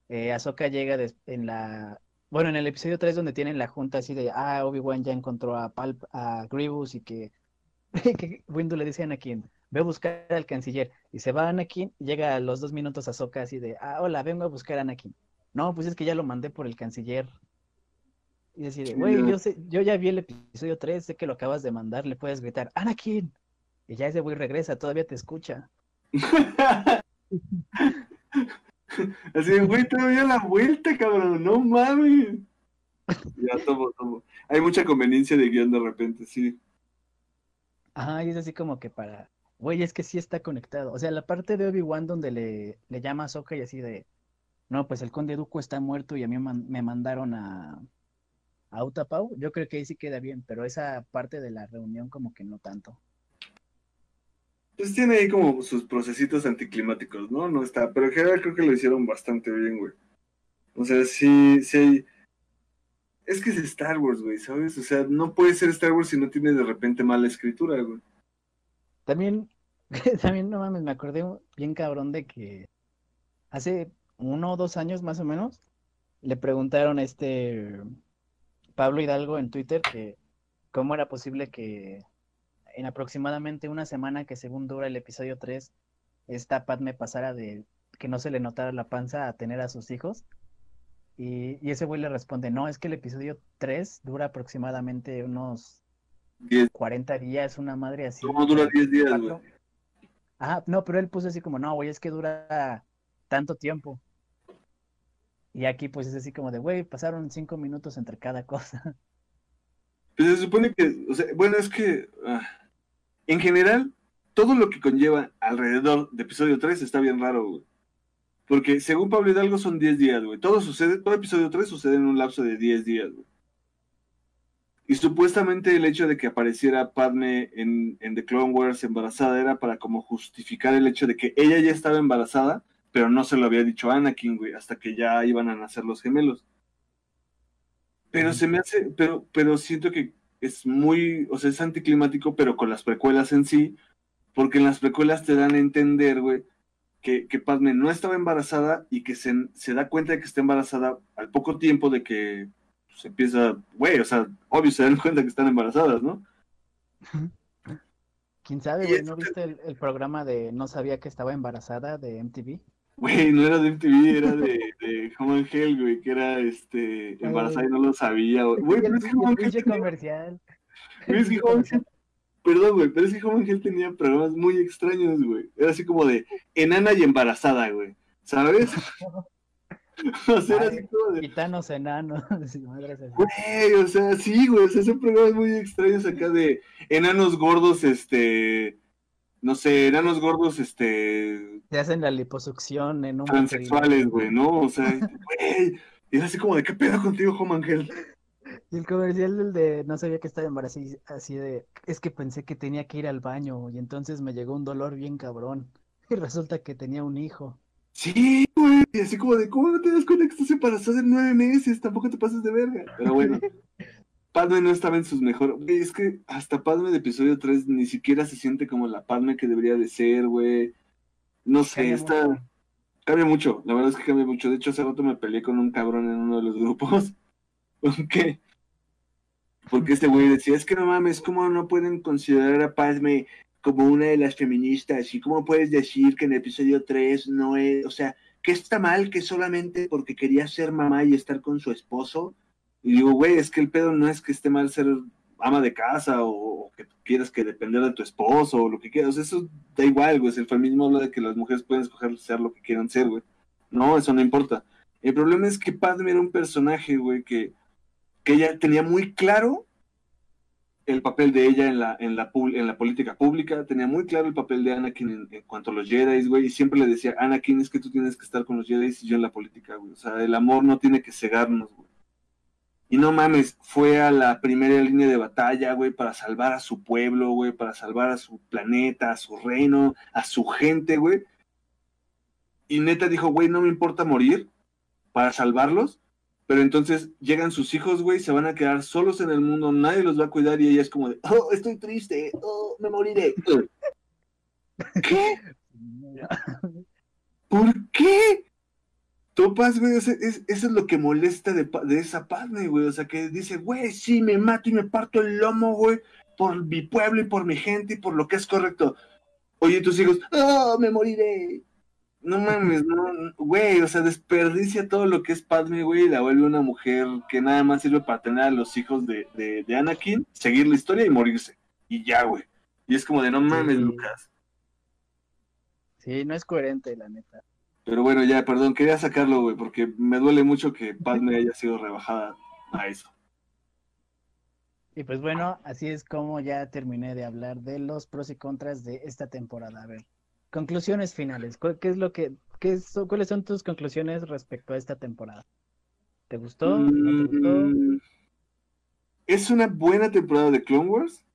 eh, Ahsoka llega en la, bueno, en el episodio 3 donde tienen la junta así de, ah, Obi-Wan ya encontró a Palp, a Grievous y que, que Windu le dice a Anakin, ve a buscar al canciller. Y se va Anakin, llega a los dos minutos Ahsoka así de, ah, hola, vengo a buscar a Anakin. No, pues es que ya lo mandé por el canciller. Y decir, güey, yo sé, yo ya vi el episodio 3, sé que lo acabas de mandar, le puedes gritar, Anakin. Y ya ese güey regresa, todavía te escucha. Así de, güey, todavía la vuelta, cabrón. No mames. Ya, tomo, tomo. Hay mucha conveniencia de guion de repente, sí. Ajá, y es así como que para, güey, es que sí está conectado. O sea, la parte de Obi-Wan donde le, le llama a Ahsoka y así de, no, pues el conde Dooku está muerto y a mí man- me mandaron a, a Utapau, yo creo que ahí sí queda bien, pero esa parte de la reunión como que no tanto. Pues tiene ahí como sus procesitos anticlimáticos, ¿no? No está, pero en general creo que lo hicieron bastante bien, güey. O sea, sí, sí. Es que es Star Wars, güey, ¿sabes? O sea, no puede ser Star Wars si no tiene de repente mala escritura, güey. También, también no mames, me acordé bien cabrón de que hace uno o dos años más o menos le preguntaron a este Pablo Hidalgo en Twitter que cómo era posible que en aproximadamente una semana que según dura el episodio 3, esta Padme pasara de que no se le notara la panza a tener a sus hijos. Y, y ese güey le responde, no, es que el episodio 3 dura aproximadamente unos Diez- 40 días, una madre así. ¿Cómo dura 10 días, güey? Ajá, no, pero él puso así como, no, güey, es que dura tanto tiempo. Y aquí pues es así como de, güey, pasaron cinco minutos entre cada cosa. Pues se supone que, o sea, bueno, es que ah, en general, todo lo que conlleva alrededor de episodio 3 está bien raro, güey. Porque según Pablo Hidalgo son 10 días, güey. Todo sucede, todo episodio 3 sucede en un lapso de 10 días, güey. Y supuestamente el hecho de que apareciera Padme en, en The Clone Wars embarazada era para como justificar el hecho de que ella ya estaba embarazada, pero no se lo había dicho a Anakin, güey, hasta que ya iban a nacer los gemelos. Pero se me hace, pero, pero siento que es muy, o sea, es anticlimático, pero con las precuelas en sí, porque en las precuelas te dan a entender, güey, que, que Padme no estaba embarazada y que se, se da cuenta de que está embarazada al poco tiempo de que se empieza, güey, o sea, obvio se dan cuenta que están embarazadas, ¿no? ¿Quién sabe, güey? ¿No viste el, el programa de No sabía que estaba embarazada de MTV? Güey, no era de MTV, era de, de Home and Hell, güey, que era este, embarazada y no lo sabía, güey. Pero es que Home Hell comercial. Güey, es que Home and Health- Perdón, güey, pero es que Home Health tenía programas muy extraños, güey. Era así como de enana y embarazada, güey. ¿Sabes? o sea, era así como de. Gitanos enanos. Güey, o sea, sí, güey. O sea, son programas muy extraños acá de enanos gordos, este. No sé, enanos gordos, este. Te hacen la liposucción en un Transexuales, güey, ¿no? O sea, güey. Y era así como de, ¿qué pedo contigo, and Health? Y el comercial del de no sabía que estaba embarazada, así de, es que pensé que tenía que ir al baño y entonces me llegó un dolor bien cabrón. Y resulta que tenía un hijo. Sí, güey. Y así como de, ¿cómo no te das cuenta que estás embarazada en nueve meses? Tampoco te pases de verga. Pero bueno. Padme no estaba en sus mejores. Es que hasta Padme de episodio 3 ni siquiera se siente como la Padme que debería de ser, güey. No sé, Cambia está. mucho. Cambia mucho, la verdad es que cambia mucho. De hecho, hace rato me peleé con un cabrón en uno de los grupos. ¿Por qué? Porque este güey decía, es que no mames, ¿cómo no pueden considerar a Padme como una de las feministas? ¿Y cómo puedes decir que en el episodio 3 no es, o sea, que está mal que solamente porque quería ser mamá y estar con su esposo? Y digo, güey, es que el pedo no es que esté mal ser ama de casa o, que quieras que depender de tu esposo o lo que quieras. Eso da igual, güey. El feminismo habla de que las mujeres pueden escoger ser lo que quieran ser, güey. No, eso no importa. El problema es que Padme era un personaje, güey, que, que ella tenía muy claro el papel de ella en la, en la, en la política pública, tenía muy claro el papel de Anakin en, en cuanto a los Jedi, güey, y siempre le decía, Anakin, es que tú tienes que estar con los Jedi y yo en la política, güey. O sea, el amor no tiene que cegarnos, güey. Y no mames, fue a la primera línea de batalla, güey, para salvar a su pueblo, güey, para salvar a su planeta, a su reino, a su gente, güey. Y neta dijo, güey, no me importa morir para salvarlos, pero entonces llegan sus hijos, güey, se van a quedar solos en el mundo, nadie los va a cuidar y ella es como de, oh, estoy triste, oh, me moriré. ¿Qué? ¿Por qué? Topas, güey, o sea, es- eso es lo que molesta de, de esa Padme, güey. O sea, que dice, güey, sí, me mato y me parto el lomo, güey, por mi pueblo y por mi gente y por lo que es correcto. Oye, tus hijos, oh, me moriré. No mames, no, güey, o sea, desperdicia todo lo que es Padme, güey, y la vuelve una mujer que nada más sirve para tener a los hijos de, de, de Anakin, seguir la historia y morirse. Y ya, güey. Y es como de, no mames, Sí. Lucas. Sí, no es coherente, la neta. Pero bueno, ya, perdón, quería sacarlo, güey, porque me duele mucho que Padme haya sido rebajada a eso. Y pues bueno, así es como ya terminé de hablar de los pros y contras de esta temporada. A ver, conclusiones finales. ¿Cu- ¿Qué es lo que, qué es- cuáles son tus conclusiones respecto a esta temporada? ¿Te gustó? ¿No te gustó? Mm, Es una buena temporada de Clone Wars.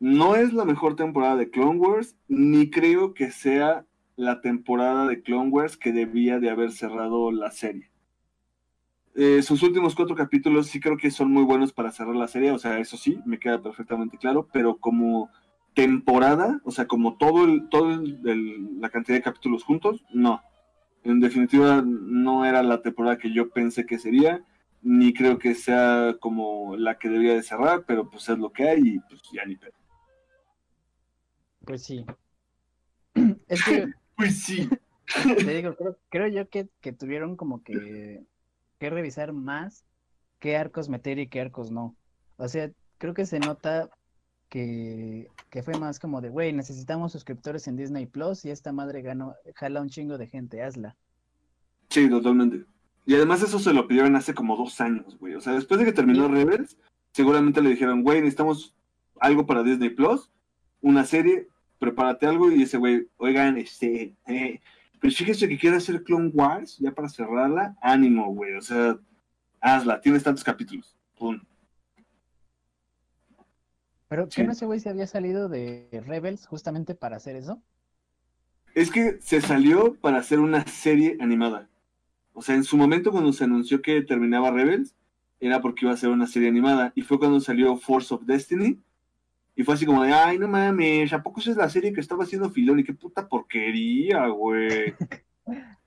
No es la mejor temporada de Clone Wars, ni creo que sea la temporada de Clone Wars que debía de haber cerrado la serie. Eh, sus últimos cuatro capítulos sí creo que son muy buenos para cerrar la serie, o sea, eso sí, me queda perfectamente claro, pero como temporada, o sea, como todo el, todo el- el- la cantidad de capítulos juntos, no. En definitiva, no era la temporada que yo pensé que sería, ni creo que sea como la que debía de cerrar, pero pues es lo que hay y pues ya ni pedo. Pues sí. Es que Pues sí. te digo, creo, creo yo que, que tuvieron como que, que revisar más qué arcos meter y qué arcos no. O sea, creo que se nota que, que fue más como de, güey, necesitamos suscriptores en Disney Plus y esta madre ganó, jala un chingo de gente, hazla. Sí, totalmente. Y además eso se lo pidieron hace como dos años, güey. O sea, después de que terminó Rebels, seguramente le dijeron, güey, necesitamos algo para Disney Plus, una serie, prepárate algo. Y ese güey, oigan, este, eh, pero fíjese que quiere hacer Clone Wars, ya para cerrarla, ánimo, güey. O sea, hazla, tienes tantos capítulos. Pum. Pero Sí. ¿qué no ese güey se había salido de Rebels justamente para hacer eso? Es que se salió para hacer una serie animada. O sea, en su momento cuando se anunció que terminaba Rebels, era porque iba a ser una serie animada. Y fue cuando salió Force of Destiny. Y fue así como de, ay, no mames, ¿a poco esa es la serie que estaba haciendo Filoni? Qué puta porquería, güey.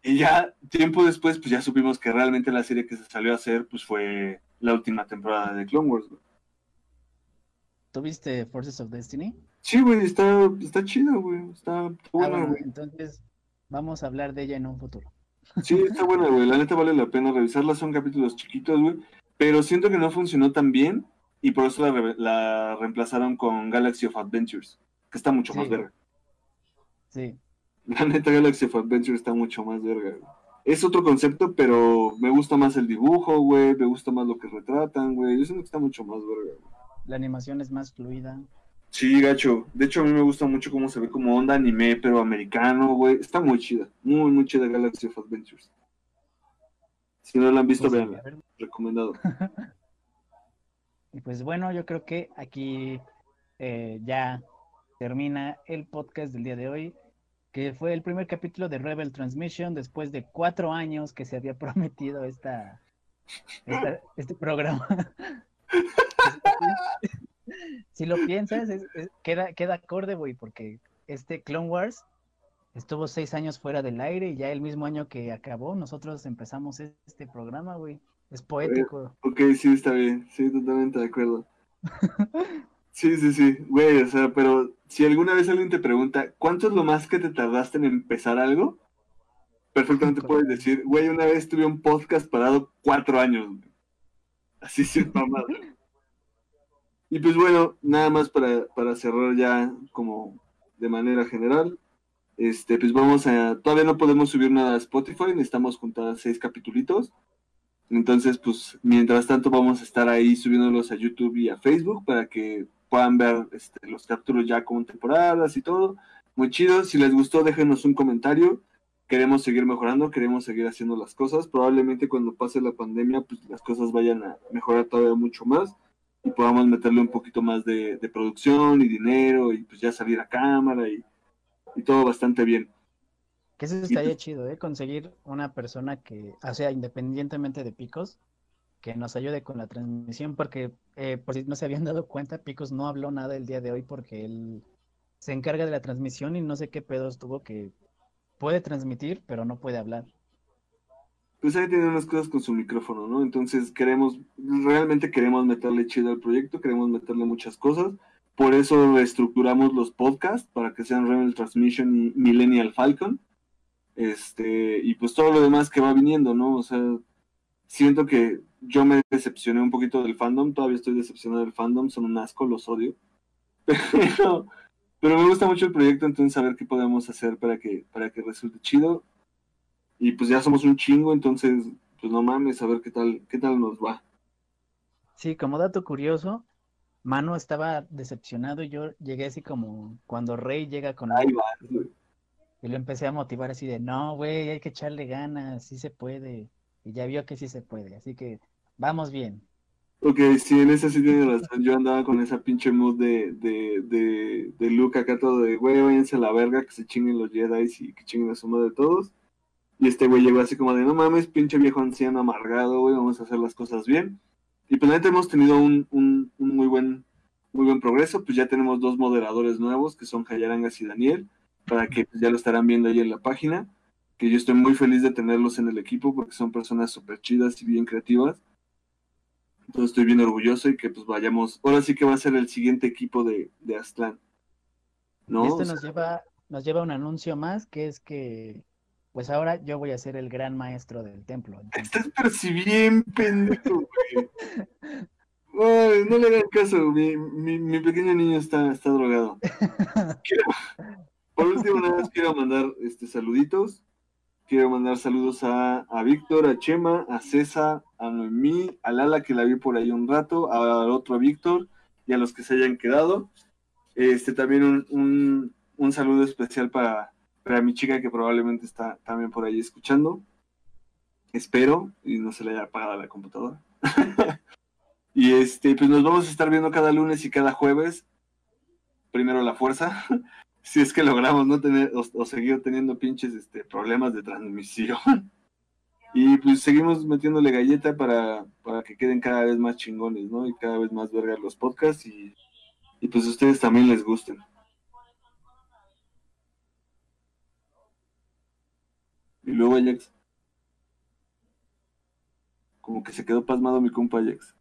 y ya, tiempo después, pues ya supimos que realmente la serie que se salió a hacer, pues fue la última temporada de Clone Wars, güey. ¿Tuviste Forces of Destiny? Sí, güey, está, está chido, güey. Está, está Ah, buena, bueno, güey. entonces vamos a hablar de ella en un futuro. Sí, está buena, güey. La neta vale la pena revisarla. Son capítulos chiquitos, güey. Pero siento que no funcionó tan bien. Y por eso la, re- la reemplazaron con Galaxy of Adventures. Que está mucho más verga. Sí, La neta, Galaxy of Adventures está mucho más verga, güey. Es otro concepto, pero me gusta más el dibujo, güey. Me gusta más lo que retratan, güey. Yo siento que está mucho más verga, güey. La animación es más fluida. Sí, gacho. De hecho, a mí me gusta mucho cómo se ve como onda anime, pero americano, güey. Está muy chida. Muy, muy chida Galaxy of Adventures. Si no la han visto, Pues, Recomendado. Y pues bueno, yo creo que aquí eh, ya termina el podcast del día de hoy, que fue el primer capítulo de Rebel Transmission después de cuatro años que se había prometido esta, esta- este programa. si lo piensas, es- es- queda, queda acorde, güey, porque este Clone Wars estuvo seis años fuera del aire y ya el mismo año que acabó, nosotros empezamos este programa, güey. Es poético. Ok, sí, está bien. Sí, totalmente de acuerdo. Sí, sí, sí. Güey, o sea, pero si alguna vez alguien te pregunta, ¿cuánto es lo más que te tardaste en empezar algo? Perfectamente puedes decir, güey, una vez tuve un podcast parado cuatro años. güey. Así sin mamada. Y pues bueno, nada más para, para cerrar ya como de manera general. Este, pues vamos a. Todavía no podemos subir nada a Spotify, necesitamos juntar seis capitulitos. Entonces, pues, mientras tanto vamos a estar ahí subiéndolos a YouTube y a Facebook para que puedan ver este, los capítulos ya con temporadas y todo. Muy chido. Si les gustó, déjenos un comentario. Queremos seguir mejorando, queremos seguir haciendo las cosas. Probablemente cuando pase la pandemia, pues las cosas vayan a mejorar todavía mucho más y podamos meterle un poquito más de, de producción y dinero y pues ya salir a cámara y, y todo bastante bien. Que eso estaría chido, ¿eh? Conseguir una persona que, o sea, independientemente de Picos, que nos ayude con la transmisión, porque eh, por si no se habían dado cuenta, Picos no habló nada el día de hoy porque él se encarga de la transmisión y no sé qué pedos tuvo que puede transmitir, pero no puede hablar. Pues ahí tiene unas cosas con su micrófono, ¿no? Entonces queremos, realmente queremos meterle chido al proyecto, queremos meterle muchas cosas. Por eso reestructuramos los podcasts para que sean Rebel Transmission y Millennial Falcon. Este, y pues todo lo demás que va viniendo, ¿no? O sea, siento que yo me decepcioné un poquito del fandom, todavía estoy decepcionado del fandom, son un asco, los odio. Pero, pero me gusta mucho el proyecto, entonces a ver qué podemos hacer para que, para que resulte chido. Y pues ya somos un chingo, entonces, pues no mames, a ver qué tal, qué tal nos va. Sí, como dato curioso, Mano estaba decepcionado y yo llegué así como cuando Rey llega con Ahí él va, güey. y lo empecé a motivar así de, no, güey, hay que echarle ganas, sí se puede. Y ya vio que sí se puede, así que vamos bien. Ok, sí, en esa sí tiene razón. Yo andaba con esa pinche mood de, de, de, de Luke acá todo de, güey, váyanse a la verga, que se chinguen los Jedi y que chinguen a su madre todos. Y este güey llegó así como de, no mames, pinche viejo anciano amargado, güey, vamos a hacer las cosas bien. Y pues neta hemos tenido un, un, un muy buen muy buen progreso, pues ya tenemos dos moderadores nuevos, que son Jayarangas y Daniel, para que pues, ya lo estarán viendo ahí en la página, que yo estoy muy feliz de tenerlos en el equipo, porque son personas súper chidas y bien creativas. Entonces estoy bien orgulloso y que pues vayamos, ahora sí que va a ser el siguiente equipo de, de Aztlán. ¿No? Esto O sea, nos lleva, nos lleva a un anuncio más, que es que, pues ahora yo voy a ser el gran maestro del templo. entonces- Estás bien pendejo, güey. Ay, no le hagan caso, mi, mi, mi pequeño niño está, está drogado. Quiero- por último, nada más quiero mandar este, saluditos. Quiero mandar saludos a, a Víctor, a Chema, a César, a Noemí, a Lala que la vi por ahí un rato, al otro Víctor y a los que se hayan quedado. Este también un, un, un saludo especial para, para mi chica que probablemente está también por ahí escuchando. Espero y no se le haya apagado la computadora. y este, pues nos vamos a estar viendo cada lunes y cada jueves. Primero la fuerza, si es que logramos no tener o, seguir teniendo pinches este, problemas de transmisión. Y pues seguimos metiéndole galleta para, para que queden cada vez más chingones, ¿no? Y cada vez más vergas los podcasts y, y pues ustedes también les gusten. Y luego Ajax. Como que se quedó pasmado mi compa Ajax.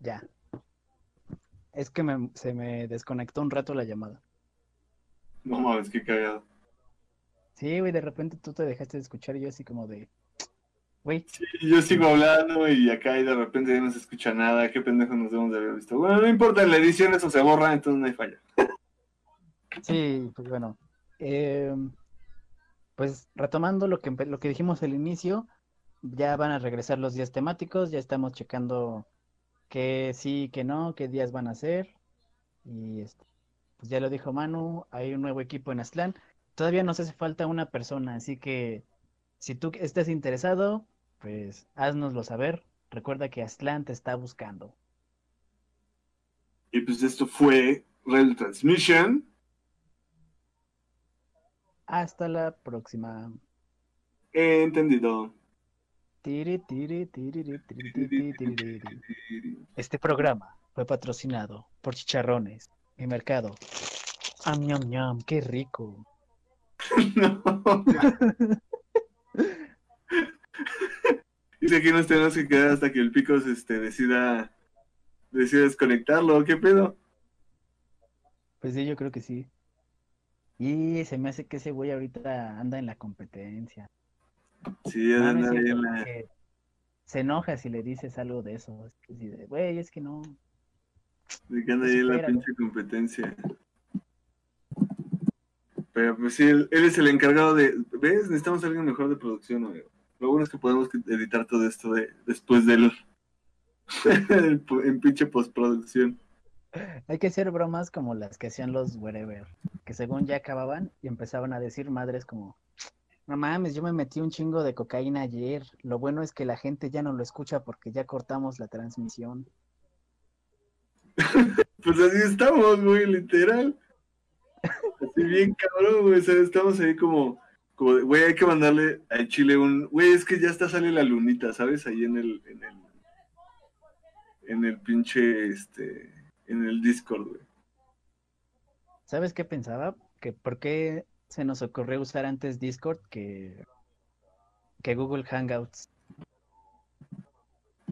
Ya. Es que me- se me desconectó un rato la llamada. No mames, qué cagado. Sí, güey, de repente tú te dejaste de escuchar y yo así como de, güey, Y yo sigo hablando y acá y de repente ya no se escucha nada. Qué pendejo nos debemos de haber visto. Bueno, no importa, en la edición eso se borra, entonces no hay falla. sí, pues bueno. em, pues retomando lo que, lo que dijimos al inicio, ya van a regresar los días temáticos, ya estamos checando qué sí, qué no, qué días van a ser. Y este, pues ya lo dijo Manu, hay un nuevo equipo en Aztlán. Todavía nos hace falta una persona, así que si tú estás interesado, pues háznoslo saber. Recuerda que Aztlán te está buscando. Y pues esto fue Rebel Transmission. Hasta la próxima. Entendido. Este programa fue patrocinado por Chicharrones y Mercado. Am, ñam, ñam, qué rico. No. Dice que nos tenemos que quedar hasta que el Picos este, decida, decida desconectarlo. ¿Qué pedo? Pues sí, yo creo que sí. Y se me hace que ese güey ahorita anda en la competencia. Sí, Ah, no anda ahí cierto, en la- se enoja si le dices algo de eso. Es que güey, es que no. de que anda ahí en la pinche competencia. Pero pues sí, él, él es el encargado de. ¿Ves? Necesitamos a alguien mejor de producción, amigo. Lo bueno es que podemos editar todo esto de, después del. en pinche postproducción. Hay que hacer bromas como las que hacían los wherever, que según ya acababan y empezaban a decir madres como, no mames, yo me metí un chingo de cocaína ayer. Lo bueno es que la gente ya no lo escucha porque ya cortamos la transmisión. Pues así estamos, güey, literal. Bien cabrón, güey. O sea, estamos ahí como, como, de, güey, hay que mandarle a Chile un, güey, es que ya está sale la lunita, ¿sabes? Ahí en el, en el, en el pinche, este, en el Discord, güey. ¿Sabes qué pensaba? Que por qué se nos ocurrió usar antes Discord que, que Google Hangouts.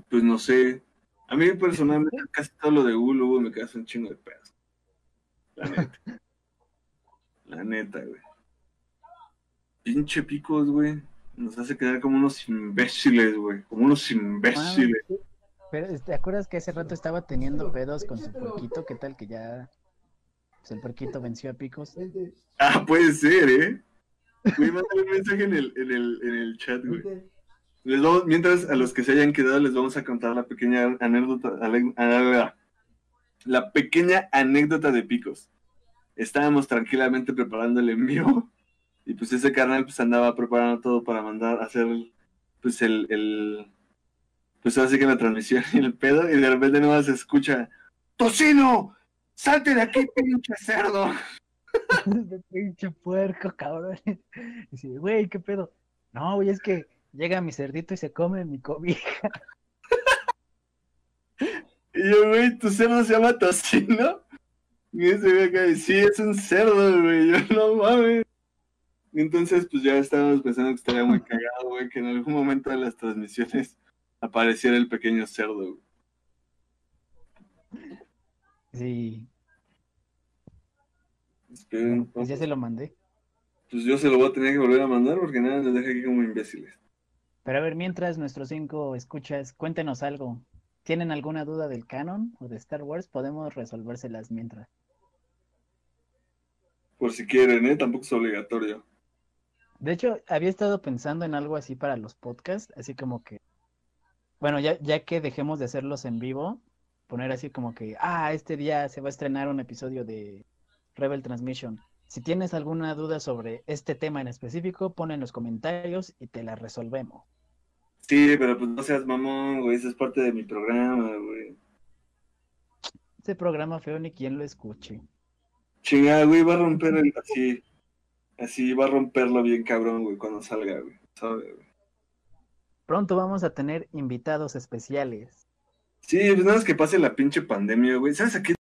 Pues no sé. A mí personalmente casi todo lo de Google güey, me queda un chingo de pedos. La neta. La neta, güey. Pinche picos, güey. Nos hace quedar como unos imbéciles, güey. Como unos imbéciles. Pero ¿te acuerdas que hace rato estaba teniendo pedos con su porquito? ¿Qué tal que ya pues, el porquito venció a Picos? Ah, puede ser, ¿eh? Güey, mándale un mensaje en el, en el, en el chat, güey. Les vamos, mientras a los que se hayan quedado les vamos a contar la pequeña anécdota, ah, la pequeña anécdota de Picos. Estábamos tranquilamente preparando el envío y pues ese carnal pues andaba preparando todo para mandar a hacer pues el, el pues así que la transmisión y el pedo y de repente nomás se escucha ¡Tocino! ¡Salte de aquí, pinche cerdo! Pinche puerco, cabrón. Y dice, güey, ¿qué pedo? No, güey, es que llega mi cerdito y se come mi cobija. Y yo, güey, ¿tu cerdo se llama tocino? Y ese güey acá, sí, es un cerdo, güey. Yo, no mames. Entonces, pues ya estábamos pensando que estaría muy cagado, güey, que en algún momento de las transmisiones apareciera el pequeño cerdo, güey. Sí, Esperen, pues ya se lo mandé. Pues yo se lo voy a tener que volver a mandar porque nada, nos deja aquí como imbéciles. Pero a ver, mientras nuestros cinco escuchas, cuéntenos algo. ¿Tienen alguna duda del canon o de Star Wars? Podemos resolvérselas mientras. Por si quieren, ¿eh? Tampoco es obligatorio. De hecho, había estado pensando en algo así para los podcasts, así como que, bueno, ya, ya que dejemos de hacerlos en vivo, poner así como que, ah, este día se va a estrenar un episodio de Rebel Transmission. Si tienes alguna duda sobre este tema en específico, pon en los comentarios y te la resolvemos. Sí, pero pues no seas mamón, güey. Eso es parte de mi programa, güey. Este programa feo ni quien lo escuche. Chingada, güey, va a romper el, así. Así, va a romperlo bien cabrón, güey, cuando salga, güey. ¿Sabe, güey? Pronto vamos a tener invitados especiales. Sí, pues nada más que pase la pinche pandemia, güey. ¿Sabes a qué